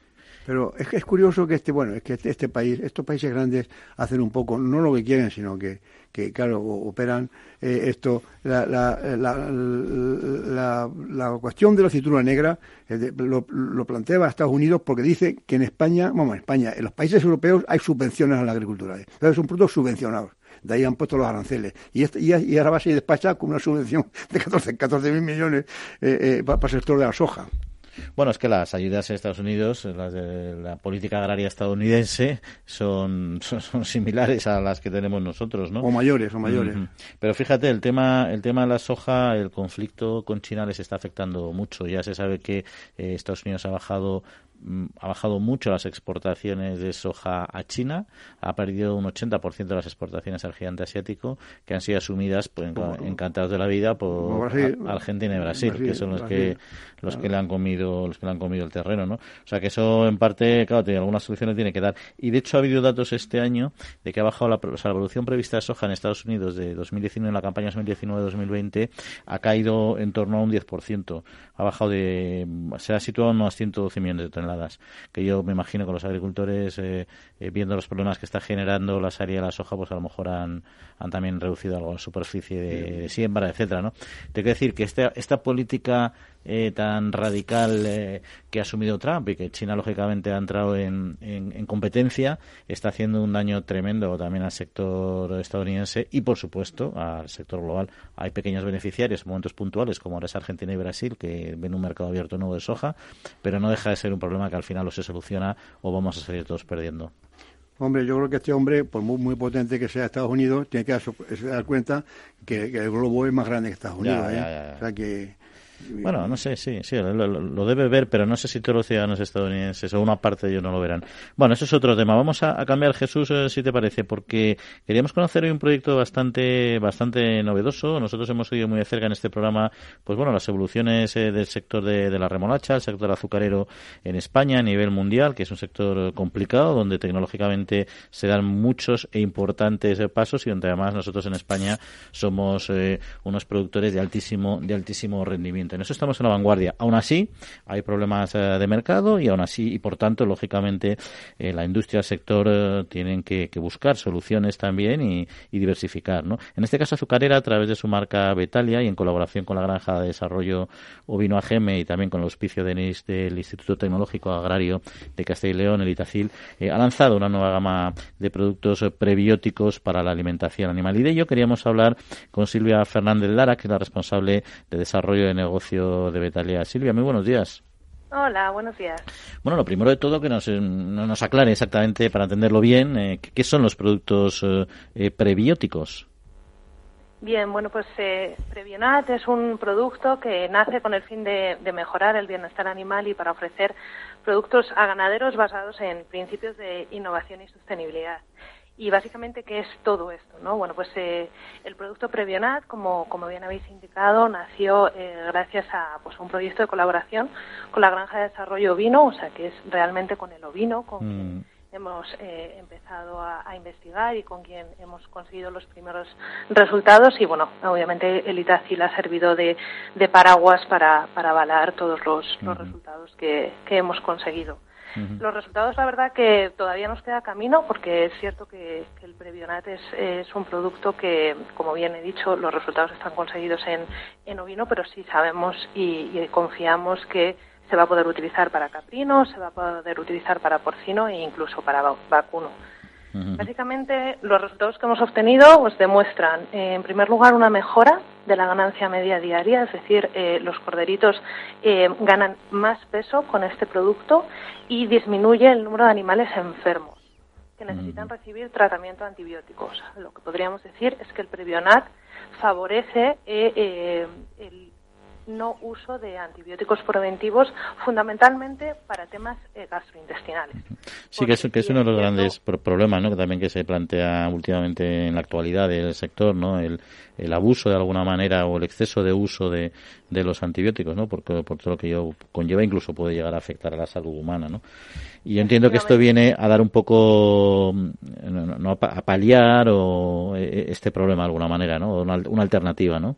Pero es, es curioso que este, bueno, es que este, este, país, estos países grandes hacen un poco, no lo que quieren, sino que, que claro, operan eh, esto, la, la, la, la, cuestión de la cintura negra eh, lo, lo, plantea Estados Unidos porque dice que en España, vamos, en España, en los países europeos hay subvenciones a la agricultura. Entonces son productos subvencionados de ahí han puesto los aranceles. Y, y, ahora va a ser despachada con una subvención de 14 mil millones eh, eh, para, el sector de la soja. Bueno, es que las ayudas en Estados Unidos, las de la política agraria estadounidense, son, son, similares a las que tenemos nosotros, ¿no? O mayores, o mayores. Pero fíjate, el tema, el tema de la soja, el conflicto con China les está afectando mucho. Ya se sabe que eh, Estados Unidos ha bajado ha bajado mucho las exportaciones de soja a China, ha perdido un 80% de las exportaciones al gigante asiático, que han sido asumidas pues, encantados de la vida por Argentina y Brasil, que son los que los que le han comido los que le han comido el terreno, ¿no? O sea que eso en parte, claro, tiene algunas soluciones tiene que dar. Y de hecho ha habido datos este año de que ha bajado la, o la producción prevista de soja en Estados Unidos de 2019 en la campaña 2019-2020 ha caído en torno a un 10%. Ha bajado de se ha situado en unos 112 millones de toneladas, que yo me imagino que los agricultores eh, eh, viendo los problemas que está generando la salida de la soja, pues a lo mejor han, han también reducido algo la superficie de, siembra, etcétera, ¿no? Tengo que decir que esta, esta política eh, tan radical eh, que ha asumido Trump y que China lógicamente ha entrado en, en, competencia está haciendo un daño tremendo también al sector estadounidense y por supuesto al sector global. Hay pequeños beneficiarios en momentos puntuales como ahora es Argentina y Brasil que ven un mercado abierto nuevo de soja, pero no deja de ser un problema que al final o se soluciona o vamos a salir todos perdiendo. Hombre, yo creo que este hombre, por muy, muy potente que sea Estados Unidos, tiene que dar, cuenta que, el globo es más grande que Estados Unidos. ¿eh? O sea que bueno, no sé, sí, sí, lo, debe ver, pero no sé si todos los ciudadanos estadounidenses o una parte de ellos no lo verán. Bueno, eso es otro tema. Vamos a, cambiar, Jesús, eh, si te parece, porque queríamos conocer hoy un proyecto bastante, bastante novedoso. Nosotros hemos seguido muy de cerca en este programa, pues bueno, las evoluciones eh, del sector de, la remolacha, el sector azucarero en España a nivel mundial, que es un sector complicado, donde tecnológicamente se dan muchos e importantes pasos y donde además nosotros en España somos eh, unos productores de altísimo, de altísimo rendimiento. En eso estamos en la vanguardia. Aún así, hay problemas eh, de mercado y aún así, y por tanto, lógicamente, eh, la industria, el sector, eh, tienen que, buscar soluciones también y, diversificar. ¿no? En este caso, Azucarera, a través de su marca Betalia y en colaboración con la Granja de Desarrollo Ovino Ageme y también con el auspicio de NIS del Instituto Tecnológico Agrario de Castilla y León, el Itacil, ha lanzado una nueva gama de productos prebióticos para la alimentación animal. Y de ello queríamos hablar con Silvia Fernández Lara, que es la responsable de desarrollo de negocios de Betalia. Silvia, muy buenos días. Hola, buenos días. Bueno, lo primero de todo que nos, eh, nos aclare exactamente para entenderlo bien, eh, ¿qué son los productos eh, prebióticos? Bien, bueno, pues Previonat es un producto que nace con el fin de, de, mejorar el bienestar animal y para ofrecer productos a ganaderos basados en principios de innovación y sostenibilidad. Y básicamente, ¿qué es todo esto? ¿no? Bueno, pues eh, el producto Previonat, como, como bien habéis indicado, nació eh, gracias a pues, un proyecto de colaboración con la Granja de Desarrollo Ovino, o sea, que es realmente con el ovino con quien mm. hemos eh, empezado a, investigar y con quien hemos conseguido los primeros resultados. Y bueno, obviamente el ITACIL ha servido de, de paraguas para, para avalar todos los, los resultados que, que hemos conseguido. Los resultados, la verdad, que todavía nos queda camino porque es cierto que, el Previonat es, es, un producto que, como bien he dicho, los resultados están conseguidos en, en ovino, pero sí sabemos y, confiamos que se va a poder utilizar para caprino, se va a poder utilizar para porcino e incluso para vacuno. Básicamente, los resultados que hemos obtenido pues, demuestran, eh, en primer lugar, una mejora de la ganancia media diaria, es decir, eh, los corderitos eh, ganan más peso con este producto y disminuye el número de animales enfermos que necesitan recibir tratamiento antibiótico. lo que podríamos decir es que el Previonat favorece el no uso de antibióticos preventivos, fundamentalmente para temas eh, gastrointestinales. Sí, que es, que es uno de los grandes problemas ¿no? que también que se plantea últimamente en la actualidad del sector, ¿no? el, el abuso de alguna manera o el exceso de uso de, de los antibióticos, ¿no? porque por todo lo que yo conlleva incluso puede llegar a afectar a la salud humana. ¿no? Y yo entiendo que esto viene a dar un poco, no, a paliar o e, este problema de alguna manera, ¿no? una, una alternativa, ¿no?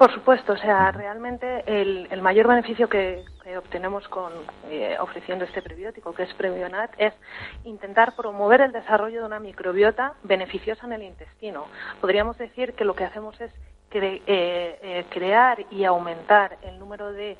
Por supuesto, o sea, realmente el, mayor beneficio que, obtenemos con eh, ofreciendo este prebiótico, que es Previonat, es intentar promover el desarrollo de una microbiota beneficiosa en el intestino. Podríamos decir que lo que hacemos es eh, eh, crear y aumentar el número de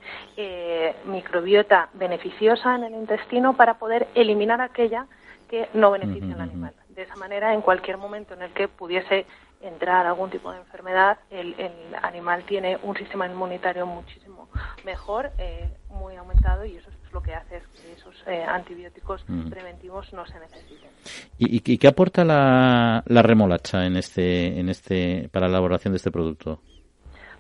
microbiota beneficiosa en el intestino para poder eliminar aquella que no beneficia al animal. De esa manera, en cualquier momento en el que pudiese entrar algún tipo de enfermedad, el, animal tiene un sistema inmunitario muchísimo mejor, eh, muy aumentado, y eso es lo que hace que esos eh, antibióticos mm. preventivos no se necesiten. ¿Y, qué aporta la, la, remolacha en este, en este, para la elaboración de este producto?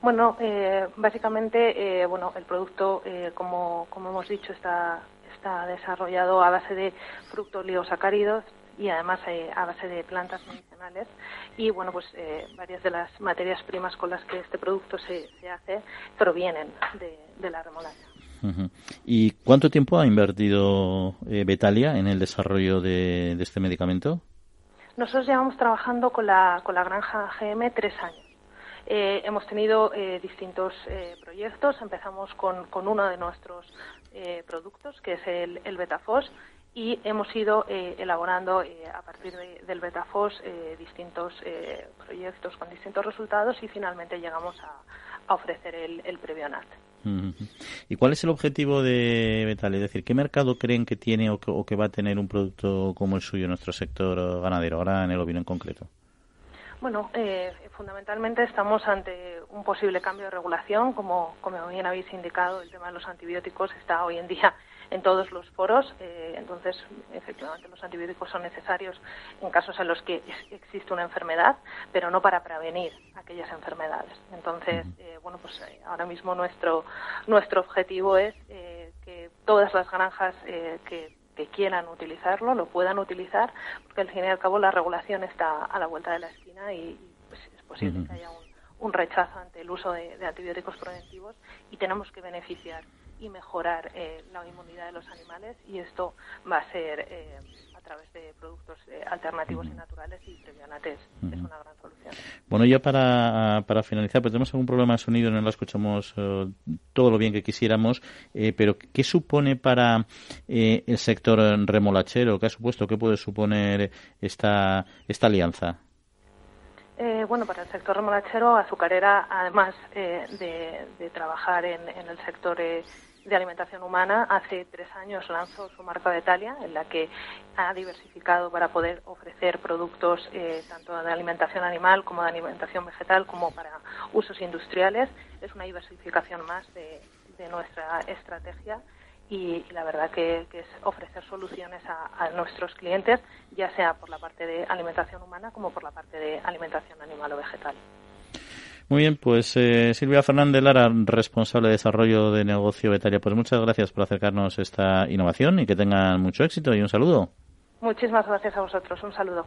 Bueno, eh, básicamente, bueno, el producto, como, como hemos dicho, está está desarrollado a base de fructooliosacáridos y además eh, a base de plantas medicinales. Y bueno, pues eh, varias de las materias primas con las que este producto se, se hace provienen de, la remolacha. ¿Y cuánto tiempo ha invertido eh, Betalia en el desarrollo de, este medicamento? Nosotros llevamos trabajando con la, con la granja GM tres años. hemos tenido distintos proyectos. Empezamos con, con, uno de nuestros productos, que es el, el Betafos, y hemos ido eh, elaborando eh, a partir del Betafos eh, distintos proyectos con distintos resultados y finalmente llegamos a, ofrecer el, el Previonat. ¿Y cuál es el objetivo de Betal? Es decir, ¿qué mercado creen que tiene o que, va a tener un producto como el suyo en nuestro sector ganadero, ahora en el ovino en concreto? Bueno, fundamentalmente estamos ante un posible cambio de regulación. Como, como bien habéis indicado, el tema de los antibióticos está hoy en día en todos los foros. Eh, entonces, efectivamente, los antibióticos son necesarios en casos en los que existe una enfermedad, pero no para prevenir aquellas enfermedades. Entonces, eh, bueno, pues eh, ahora mismo nuestro nuestro objetivo es que todas las granjas que quieran utilizarlo, lo puedan utilizar, porque al fin y al cabo la regulación está a la vuelta de la esquina y, pues, es posible que haya un, rechazo ante el uso de, antibióticos preventivos y tenemos que beneficiar y mejorar eh, la inmunidad de los animales y esto va a ser eh, a través de productos eh, alternativos y naturales y Previonates es una gran solución. Bueno, ya para, para finalizar, pues tenemos algún problema de sonido, no lo escuchamos todo lo bien que quisiéramos, pero ¿qué supone para el sector remolachero? ¿Qué ha supuesto? ¿Qué puede suponer esta, esta alianza? Bueno, para el sector remolachero, azucarera, además de, de, trabajar en, en el sector de alimentación humana, hace tres años lanzó su marca de Italia, en la que ha diversificado para poder ofrecer productos eh, tanto de alimentación animal como de alimentación vegetal, como para usos industriales. Es una diversificación más de, nuestra estrategia y, la verdad que, es ofrecer soluciones a, nuestros clientes, ya sea por la parte de alimentación humana como por la parte de alimentación animal o vegetal. Muy bien, pues eh, Silvia Fernández Lara, responsable de desarrollo de negocio Betaria, pues muchas gracias por acercarnos esta innovación y que tengan mucho éxito y un saludo. Muchísimas gracias a vosotros, un saludo.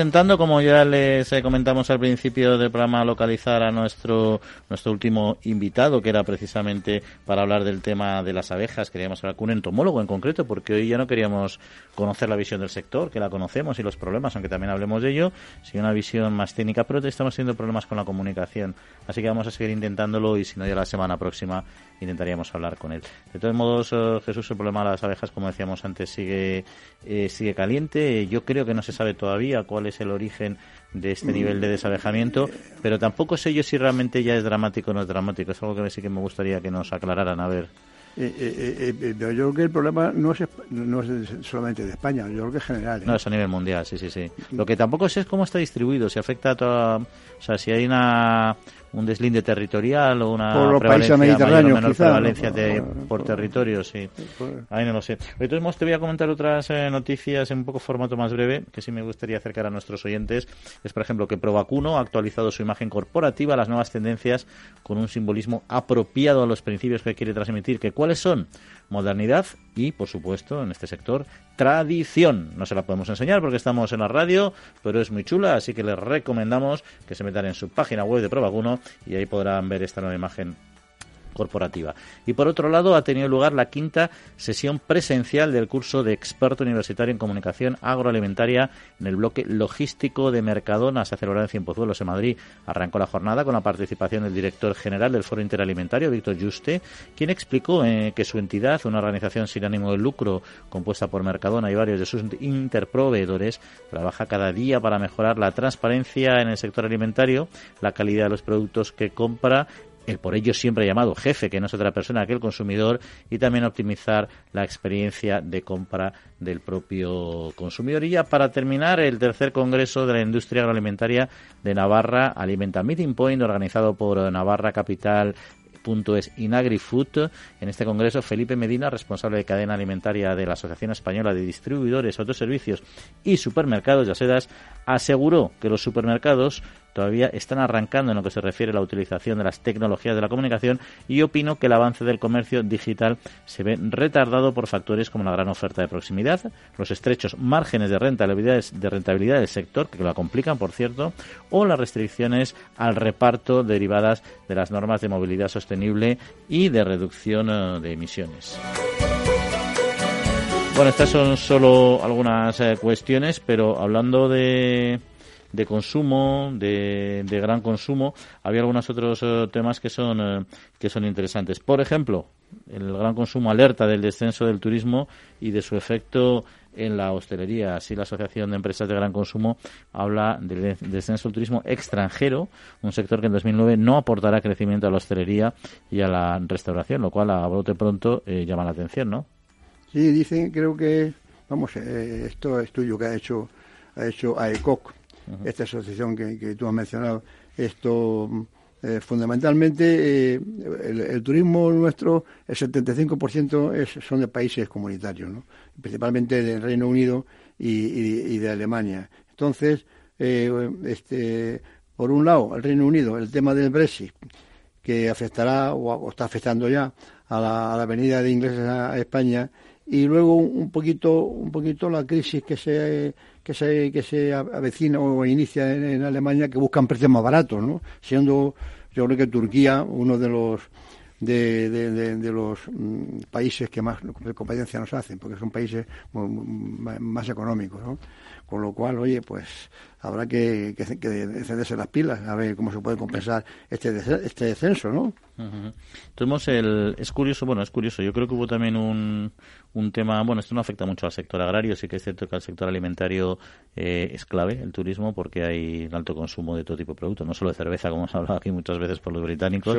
Intentando, como ya les eh, comentamos al principio del programa, localizar a nuestro nuestro último invitado, que era precisamente para hablar del tema de las abejas. Queríamos hablar con un entomólogo en concreto, porque hoy ya no queríamos conocer la visión del sector, que la conocemos, y los problemas, aunque también hablemos de ello, sino una visión más técnica, pero estamos teniendo problemas con la comunicación. Así que vamos a seguir intentándolo y si no, ya la semana próxima intentaríamos hablar con él. De todos modos, eh, Jesús, el problema de las abejas, como decíamos antes, sigue, eh, sigue caliente. Yo creo que no se sabe todavía cuál es el origen de este nivel de desabejamiento, pero tampoco sé yo si realmente ya es dramático o no es dramático. Es algo que sí que me gustaría que nos aclararan. A ver. Eh, eh, eh, yo creo que el problema no es, no es solamente de España, yo creo que es general. No, es a nivel mundial, sí, sí, sí. Lo que tampoco sé es cómo está distribuido, si afecta a toda. O sea, si hay una un deslinde territorial o una prevalencia mayor o menor prevalencia por, territorio, sí. Ahí no lo sé. Entonces te voy a comentar otras eh, noticias en un poco formato más breve, que sí me gustaría acercar a nuestros oyentes. Es, por ejemplo, que Provacuno ha actualizado su imagen corporativa a las nuevas tendencias con un simbolismo apropiado a los principios que quiere transmitir. ¿Que ¿Cuáles son? Modernidad y, por supuesto, en este sector, tradición. No se la podemos enseñar porque estamos en la radio, pero es muy chula, así que les recomendamos que se metan en su página web de Provacuno y ahí podrán ver esta nueva imagen corporativa. Y por otro lado, ha tenido lugar la quinta sesión presencial del curso de experto universitario en comunicación agroalimentaria en el bloque logístico de Mercadona. Se ha celebrado en Cienpozuelos, en Madrid. Arrancó la jornada con la participación del director general del Foro Interalimentario, Víctor Juste, quien explicó eh, que su entidad, una organización sin ánimo de lucro compuesta por Mercadona y varios de sus interproveedores, trabaja cada día para mejorar la transparencia en el sector alimentario, la calidad de los productos que compra el por ello siempre llamado jefe, que no es otra persona que el consumidor, y también optimizar la experiencia de compra del propio consumidor. Y ya para terminar, el tercer Congreso de la Industria Agroalimentaria de Navarra, Alimenta Meeting Point, organizado por Navarra Capital punto es InagriFood. En este congreso, Felipe Medina, responsable de cadena alimentaria de la Asociación Española de Distribuidores, Autoservicios y Supermercados de Asedas, aseguró que los supermercados todavía están arrancando en lo que se refiere a la utilización de las tecnologías de la comunicación y opino que el avance del comercio digital se ve retardado por factores como la gran oferta de proximidad, los estrechos márgenes de rentabilidad, de rentabilidad del sector, que lo complican, por cierto, o las restricciones al reparto derivadas de las normas de movilidad sostenible y de reducción eh, de emisiones. Bueno, estas son solo algunas eh, cuestiones, pero hablando de, de consumo, de, de, gran consumo, había algunos otros eh, temas que son, que son interesantes. Por ejemplo, el gran consumo alerta del descenso del turismo y de su efecto en la hostelería. Así, la Asociación de Empresas de Gran Consumo habla del descenso del turismo extranjero, un sector que en 2009 no aportará crecimiento a la hostelería y a la restauración, lo cual a brote pronto eh, llama la atención, ¿no? Sí, dicen, creo que, vamos, esto es tuyo que ha hecho, ha hecho AECOC, esta asociación que, tú has mencionado. Esto, eh, fundamentalmente, eh, el, turismo nuestro, el 75% es, son de países comunitarios, ¿no? principalmente del Reino Unido y, de Alemania. Entonces, eh, este, por un lado, el Reino Unido, el tema del Brexit, que afectará o, está afectando ya a la, a la venida de ingleses a España, y luego un poquito un poquito la crisis que se que se que se avecina o inicia en, Alemania que buscan precios más baratos no siendo yo creo que Turquía uno de los de, de, los mm, países que más competencia nos hacen, porque son países más económicos, ¿no? Con lo cual, oye, pues habrá que, que, que encenderse las pilas a ver cómo se puede compensar este, este descenso, ¿no? El, es curioso, bueno, es curioso, yo creo que hubo también un, un tema, bueno, esto no afecta mucho al sector agrario, sí que es cierto que al sector alimentario eh, es clave el turismo porque hay un alto consumo de todo tipo de productos, no solo de cerveza, como hemos hablado aquí muchas veces por los británicos,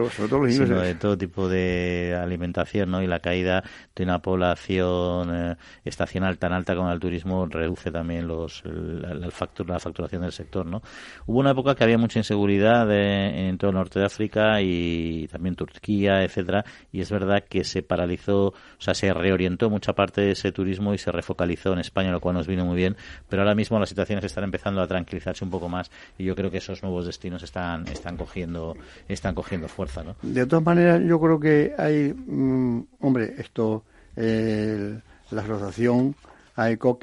sino de todo tipo de alimentación, ¿no? Y la caída de una población eh, estacional tan alta como el turismo reduce también los, la, la, factura, la facturación del sector, ¿no? Hubo una época que había mucha inseguridad eh, en todo el norte de África y también Turquía, etcétera, y es verdad que se paralizó, o sea, se reorientó mucha parte de ese turismo y se refocalizó en España, lo cual nos vino muy bien, pero ahora mismo las situaciones están empezando a tranquilizarse un poco más y yo creo que esos nuevos destinos están están cogiendo están cogiendo fuerza, ¿no? De todas maneras, yo creo que hay, mm, hombre, esto, la asociación AECO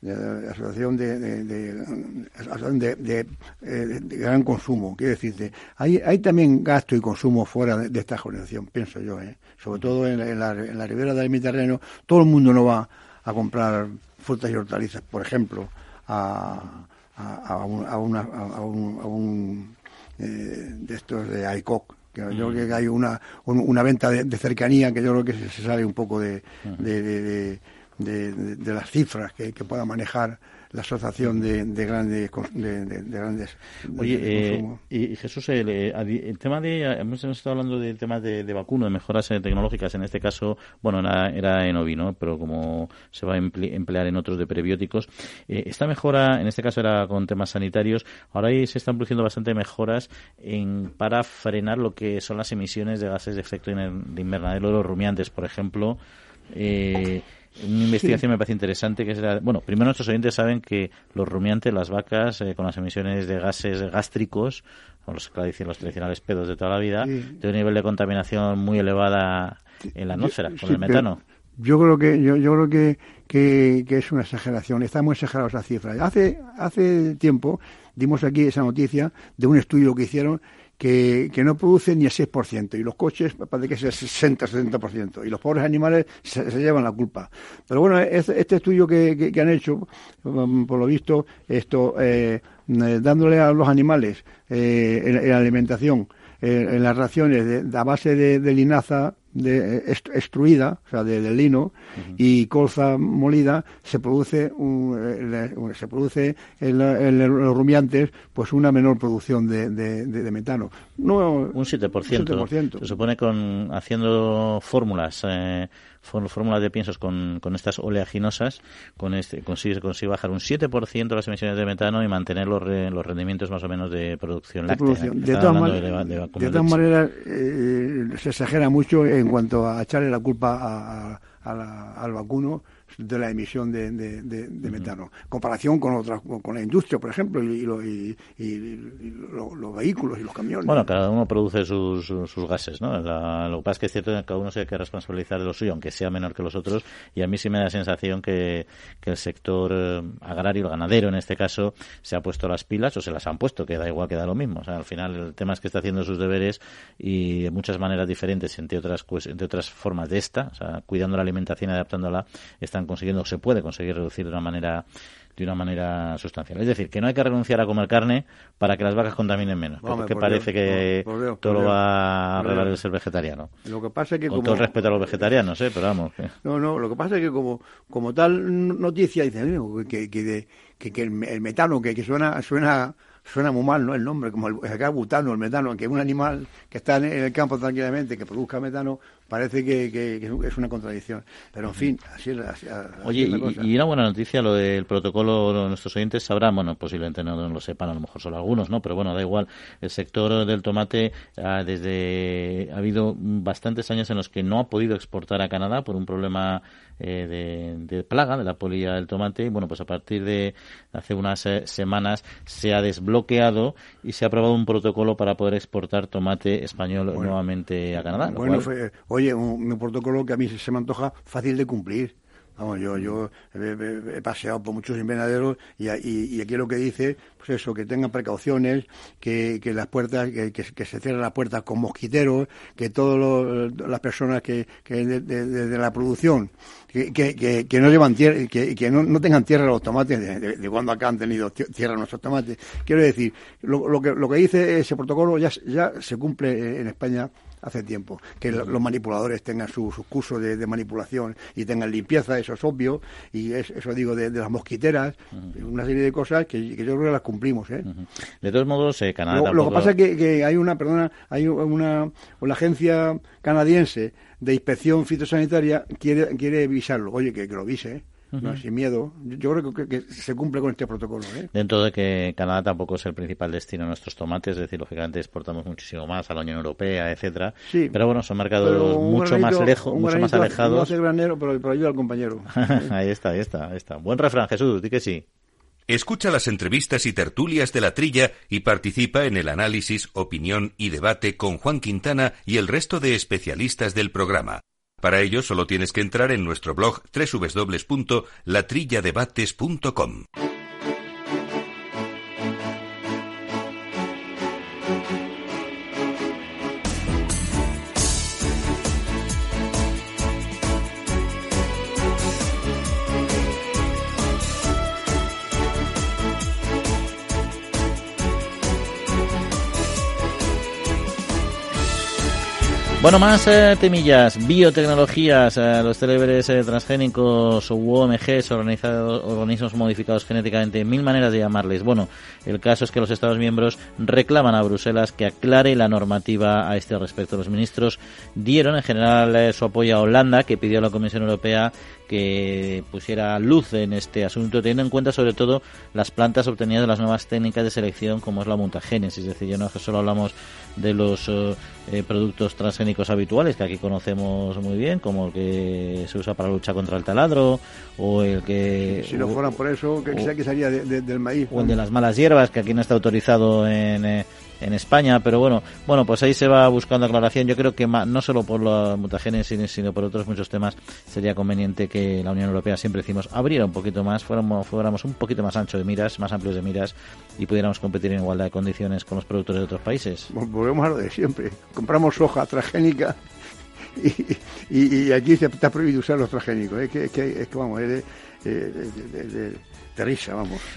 que la asociación de, de, de, gran consumo, quiero decirte, hay, hay también gasto y consumo fuera de, esta organización, pienso yo, ¿eh? sobre todo en la, en la, ribera del Mediterráneo, todo el mundo no va a comprar frutas y hortalizas, por ejemplo, a, a, un, a, una, a un, eh, de estos de ICOC, que yo creo que hay una, una venta de, cercanía que yo creo que se, sale un poco de, de de, las cifras que, que, pueda manejar la asociación de, grandes de, grandes oye eh, y Jesús el, tema de hemos estado hablando del tema de, de vacuno de mejoras eh, tecnológicas. En este caso bueno era, en ovino pero como se va a emplear en otros de prebióticos eh, esta mejora en este caso era con temas sanitarios ahora ahí se están produciendo bastante mejoras en para frenar lo que son las emisiones de gases de efecto de invernadero de los rumiantes por ejemplo. Eh, una investigación me parece interesante que es bueno primero nuestros oyentes saben que los rumiantes las vacas eh, con las emisiones de gases gástricos los, los tradicionales pedos de toda la vida de un nivel de contaminación muy elevada en la atmósfera con el metano. yo creo que yo, yo creo que, que, es una exageración. Está muy exagerada esa cifra. Hace hace tiempo dimos aquí esa noticia de un estudio que hicieron que, no produce ni el 6%, y los coches parece que es el 60-70%, y los pobres animales se, llevan la culpa. Pero bueno, este, estudio que, que, han hecho, um, por lo visto, esto eh, dándole a los animales eh, en, la alimentación, eh, en las raciones de, a base de linaza, de, extruida, o sea, de, lino, y colza molida, se produce un, se produce en, los rumiantes pues una menor producción de, de, metano. No, un 7%. Se supone con haciendo fórmulas eh, fórmulas de piensos con, con estas oleaginosas, con este, consigue, consigue bajar un 7% las emisiones de metano y mantener los, los rendimientos más o menos de producción láctea. De, todas, maneras, eh, se exagera mucho en cuanto a echarle la culpa al vacuno de la emisión de, de, metano. Comparación con otras, con la industria, por ejemplo, y, los vehículos y los camiones. Bueno, cada uno produce sus, sus gases, ¿no? lo que pasa es que es cierto que cada uno se hay que responsabilizar de lo suyo, aunque sea menor que los otros, y a mí sí me da la sensación que, que el sector eh, agrario, el ganadero en este caso, se ha puesto las pilas o se las han puesto, que da igual que da lo mismo. O sea, al final el tema es que está haciendo sus deberes y de muchas maneras diferentes, entre otras, entre otras formas de esta, o sea, cuidando la alimentación y adaptándola, están consiguiendo, se puede conseguir reducir de una manera de una manera sustancial. Es decir, que no hay que renunciar a comer carne para que las vacas contaminen menos, porque parece que todo lo va a arreglar el ser vegetariano. Lo que pasa es que Con todo el respeto a los vegetarianos, ¿eh? pero vamos. No, no, lo que pasa es que como, como tal noticia dice que, que, que, el, metano, que, que suena, suena suena muy mal, ¿no? El nombre, como el, el butano, el metano, que un animal que está en el campo tranquilamente, que produzca metano, parece que, es una contradicción. Pero en fin, así es, Oye, y, una buena noticia, lo del protocolo, nuestros oyentes sabrán, bueno, posiblemente no, lo sepan, a lo mejor solo algunos, ¿no? Pero bueno, da igual. El sector del tomate, ha, desde ha habido bastantes años en los que no ha podido exportar a Canadá por un problema eh, de, plaga de la polilla del tomate. Y bueno, pues a partir de hace unas eh, semanas se ha desbloqueado y se ha aprobado un protocolo para poder exportar tomate español nuevamente a Canadá. Bueno, fue, oye, un, protocolo que a mí se me antoja fácil de cumplir. Vamos, yo, yo he, paseado por muchos invernaderos y, aquí lo que dice, pues eso, que tengan precauciones, que, que las puertas, que, que, se cierren las puertas con mosquiteros, que todas las personas que, que de, la producción, que, que, que, no llevan tierra, que, que no, no tengan tierra los tomates, de, cuando acá han tenido tierra nuestros tomates. Quiero decir, lo, lo, que, lo que dice ese protocolo ya, ya se cumple en España hace tiempo. Que los manipuladores tengan sus su cursos de, manipulación y tengan limpieza, eso es obvio, y eso digo de, las mosquiteras, una serie de cosas que, yo creo que las cumplimos. ¿eh? De todos modos, eh, Canadá. Lo, que pasa es que, hay una, perdona, hay una, la agencia canadiense de inspección fitosanitaria quiere, quiere visarlo. Oye, que, que lo vise, ¿eh? No, sin miedo. Yo, creo que, se cumple con este protocolo. ¿eh? Dentro de que Canadá tampoco es el principal destino de nuestros tomates, es decir, lógicamente exportamos muchísimo más a la Unión Europea, etcétera. Sí, pero bueno, son mercados mucho más lejos, mucho más alejados. No granero, pero, pero ayuda al compañero. ahí está, ahí está, ahí está. Buen refrán, Jesús, di que sí. Escucha las entrevistas y tertulias de la trilla y participa en el análisis, opinión y debate con Juan Quintana y el resto de especialistas del programa. Para ello solo tienes que entrar en nuestro blog www.latrilladebates.com. Bueno, más eh, temillas, biotecnologías, eh, los célebres eh, transgénicos u OMGs, organismos modificados genéticamente, mil maneras de llamarles. Bueno, el caso es que los Estados miembros reclaman a Bruselas que aclare la normativa a este respecto. Los ministros dieron en general su apoyo a Holanda, que pidió a la Comisión Europea que pusiera luz en este asunto, teniendo en cuenta sobre todo las plantas obtenidas de las nuevas técnicas de selección como es la mutagénesis. Es decir, ya no solo hablamos de los eh, eh, productos transgénicos habituales que aquí conocemos muy bien, como el que se usa para la lucha contra el taladro o el que... Si no fuera por eso, que, que sería del maíz. O el de las malas hierbas, que aquí no está autorizado en... Eh, en España, pero bueno, bueno, pues ahí se va buscando aclaración. Yo creo que no solo por la mutagénesis, sino por otros muchos temas, sería conveniente que la Unión Europea, siempre decimos, abriera un poquito más, fuéramos, fuéramos un poquito más ancho de miras, más amplios de miras y pudiéramos competir en igualdad de condiciones con los productores de otros países. Volvemos a lo de siempre. Compramos soja transgénica y, aquí se está prohibido usar los transgénicos. Es que, es que, vamos, es de,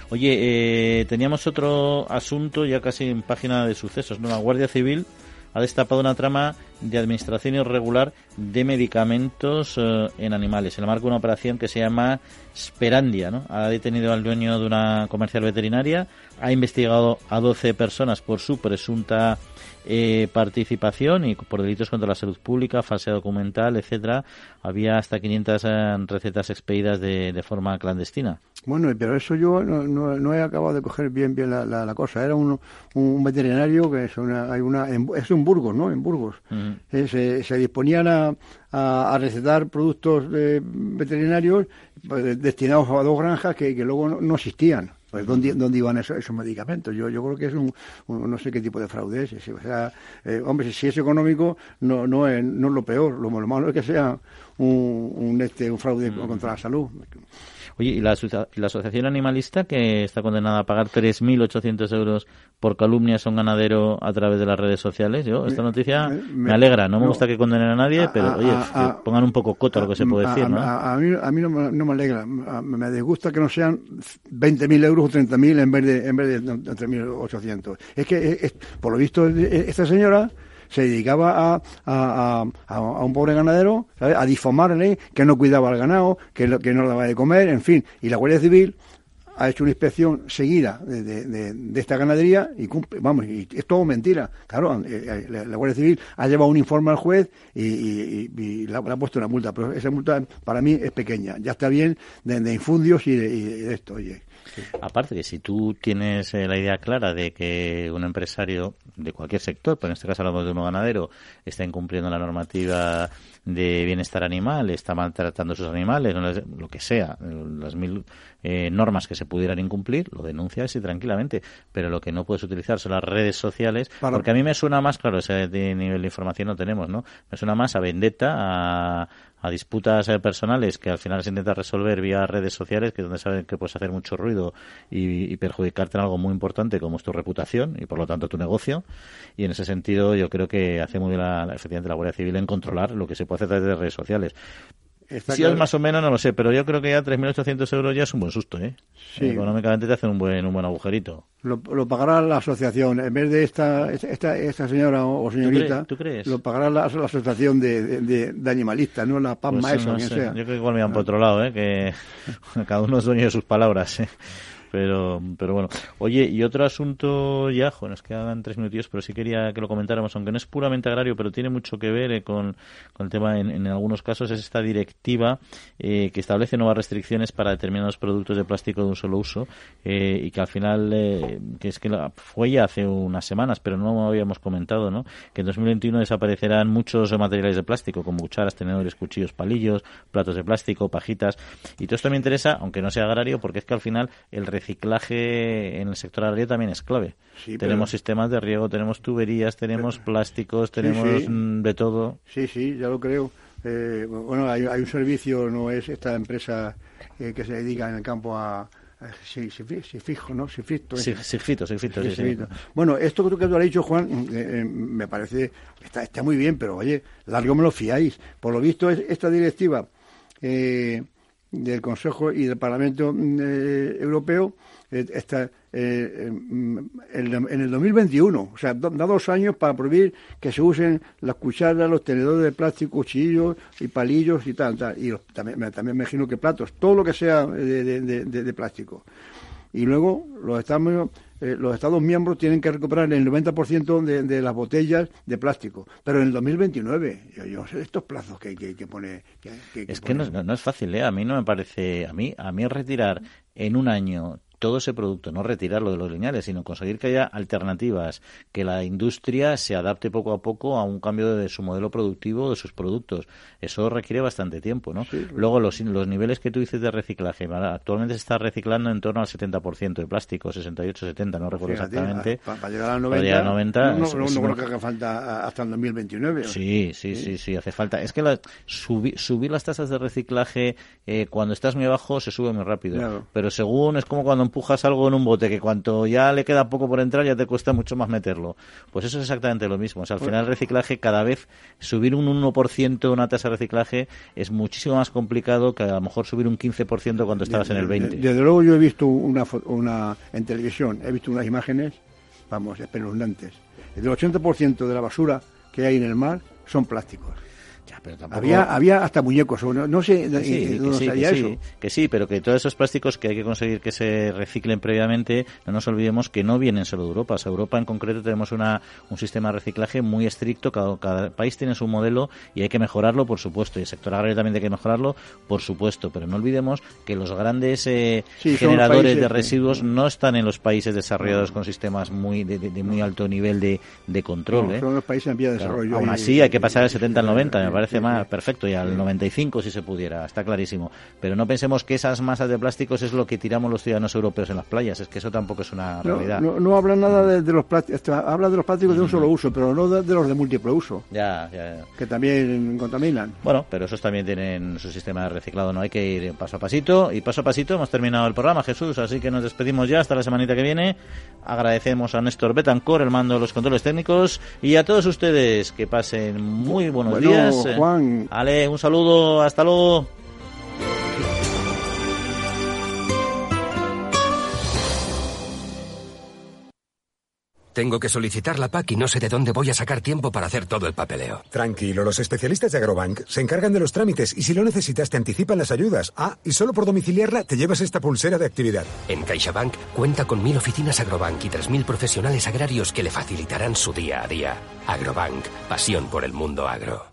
Oye, eh, teníamos otro asunto ya casi en página de sucesos, ¿no? La Guardia Civil ha destapado una trama de administración irregular de medicamentos eh, en animales, en el marco de una operación que se llama Sperandia. ¿no? Ha detenido al dueño de una comercial veterinaria, ha investigado a 12 personas por su presunta eh, participación y por delitos contra la salud pública, fase documental, etcétera, había hasta 500 eh, recetas expedidas de, de, forma clandestina. Bueno, pero eso yo no, no, he acabado de coger bien bien la, la, cosa. Era un, un, veterinario que es una, hay una es un Burgos, ¿no? En Burgos. Eh, se, se, disponían a, a, recetar productos veterinarios pues, destinados a dos granjas que, que luego no existían. Pues ¿dónde, dónde iban esos, esos, medicamentos? Yo, yo creo que es un, no sé qué tipo de fraude es. O sea, eh, hombre, si es económico, no, no, es, no es lo peor. Lo, malo es que sea un, un, este, un fraude mm. contra la salud. Oye, ¿y la, Asociación Animalista que está condenada a pagar 3.800 euros por calumnias a un ganadero a través de las redes sociales? Yo, esta noticia me, alegra. No me gusta que condenen a nadie, pero oye, que pongan un poco coto a lo que se puede decir, ¿no? A, mí, a mí no, me, alegra. Me disgusta que no sean 20.000 euros o 30.000 en vez de, en vez de 3.800. Es que, por lo visto, esta señora se dedicaba a, a, a, un pobre ganadero, a difamarle, que no cuidaba al ganado, que, que no le daba de comer, en fin. Y la Guardia Civil ha hecho una inspección seguida de, de, esta ganadería y cumple, vamos, y es todo mentira. Claro, eh, eh, la, Guardia Civil ha llevado un informe al juez y, y, le, ha, puesto una multa, pero esa multa para mí es pequeña. Ya está bien de, infundios y de, esto, oye. Aparte que si tú tienes eh, la idea clara de que un empresario de cualquier sector, pero en este caso hablamos de un ganadero, está incumpliendo la normativa de bienestar animal, está maltratando a sus animales, lo que sea, las mil eh, normas que se pudieran incumplir, lo denuncias y tranquilamente. Pero lo que no puedes utilizar son las redes sociales, porque a mí me suena más, claro, ese nivel de información no tenemos, ¿no? Me suena más a vendetta, a, a disputas eh, personales que al final se intenta resolver vía redes sociales, que es donde saben que puedes hacer mucho ruido y, perjudicarte en algo muy importante como es tu reputación y por lo tanto tu negocio. Y en ese sentido yo creo que hace muy bien la, efectivamente la Guardia Civil en controlar lo que se puede hacer a través de redes sociales si es más o menos, no lo sé, pero yo creo que ya 3.800 euros ya es un buen susto, ¿eh? Económicamente te hacen un buen, un buen agujerito. Lo, pagará la asociación, en vez de esta, esta, esta señora o, señorita, ¿Tú, crees? lo pagará la, asociación de, de, animalistas, no la PAMMA pues esa, quien sea. Yo creo que igual me van por otro lado, ¿eh? Que cada uno es dueño de sus palabras, ¿eh? Pero, pero bueno. Oye, y otro asunto ya, jo, nos quedan tres minutos, pero sí quería que lo comentáramos, aunque no es puramente agrario, pero tiene mucho que ver eh, con, con, el tema, en, en, algunos casos, es esta directiva eh, que establece nuevas restricciones para determinados productos de plástico de un solo uso eh, y que al final, eh, que es que la, fue ya hace unas semanas, pero no habíamos comentado, ¿no? Que en 2021 desaparecerán muchos materiales de plástico, como cucharas, tenedores, cuchillos, palillos, platos de plástico, pajitas. Y todo esto me interesa, aunque no sea agrario, porque es que al final el reciclaje en el sector agrario también es clave. tenemos sistemas de riego, tenemos tuberías, tenemos plásticos, tenemos mm, de todo. Sí, sí, ya lo creo. Eh, bueno, hay, un servicio, no es esta empresa eh, que se dedica en el campo a, Sí, sí, sí, fijo, ¿no? Sí, fito, sí, sí, fito, sí, fito, sí, Bueno, esto que tú has dicho, Juan, eh, me parece, está, está muy bien, pero oye, largo me lo fiáis. Por lo visto, esta directiva eh, del Consejo y del Parlamento mm, eh, Europeo eh, está, eh, mm, en, el 2021. O sea, da dos años para prohibir que se usen las cucharas, los tenedores de plástico, cuchillos y palillos y tal. tal. Y también, también me imagino que platos, todo lo que sea de, de plástico. Y luego los Estados, eh, los Estados miembros tienen que recuperar el 90% de, de las botellas de plástico. Pero en el 2029, yo, yo sé estos plazos que, que, pone. es que no, no, es fácil, ¿eh? A mí no me parece. A mí, a mí retirar en un año todo ese producto, no retirarlo de los lineales, sino conseguir que haya alternativas, que la industria se adapte poco a poco a un cambio de su modelo productivo, de sus productos. Eso requiere bastante tiempo, ¿no? Luego, los, los niveles que tú dices de reciclaje, actualmente se está reciclando en torno al 70% de plástico, 68, 70, no recuerdo exactamente. Para, llegar al 90, no, creo que haga falta hasta el 2029. Sí, sí, sí, sí, hace falta. Es que la, subir las tasas de reciclaje eh, cuando estás muy abajo se sube muy rápido. Pero según es como cuando empujas algo en un bote, que cuanto ya le queda poco por entrar ya te cuesta mucho más meterlo. Pues eso es exactamente lo mismo. O sea, al pues final el reciclaje cada vez subir un 1% una tasa de reciclaje es muchísimo más complicado que a lo mejor subir un 15% cuando estabas en el 20%. Desde luego yo he visto una, una en televisión, he visto unas imágenes, vamos, espeluznantes. El 80% de la basura que hay en el mar son plásticos había, había hasta muñecos, no, no sé que sí, que sí, que sí, pero que todos esos plásticos que hay que conseguir que se reciclen previamente, no nos olvidemos que no vienen solo de Europa. O Europa en concreto tenemos una, un sistema de reciclaje muy estricto, cada, cada, país tiene su modelo y hay que mejorarlo, por supuesto, y el sector agrario también hay que mejorarlo, por supuesto, pero no olvidemos que los grandes eh, generadores de residuos no están en los países desarrollados con sistemas muy de, muy alto nivel de, de control. ¿eh? Son los países en vía de desarrollo. aún así hay que pasar al 70 al 90, me parece más perfecto, y al 95 si se pudiera, está clarísimo. Pero no pensemos que esas masas de plásticos es lo que tiramos los ciudadanos europeos en las playas, es que eso tampoco es una realidad. No, habla nada de, los plásticos, habla de los plásticos de un solo uso, pero no de, los de múltiple uso. Ya, ya, Que también contaminan. Bueno, pero esos también tienen su sistema de reciclado, no hay que ir paso a pasito. Y paso a pasito hemos terminado el programa, Jesús, así que nos despedimos ya hasta la semanita que viene. Agradecemos a Néstor Betancor, el mando de los controles técnicos, y a todos ustedes que pasen muy buenos días. Juan, Ale, un saludo, hasta luego. Tengo que solicitar la PAC y no sé de dónde voy a sacar tiempo para hacer todo el papeleo. Tranquilo, los especialistas de Agrobank se encargan de los trámites y si lo necesitas te anticipan las ayudas. Ah, y solo por domiciliarla te llevas esta pulsera de actividad. En CaixaBank cuenta con mil oficinas Agrobank y tres mil profesionales agrarios que le facilitarán su día a día. Agrobank, pasión por el mundo agro.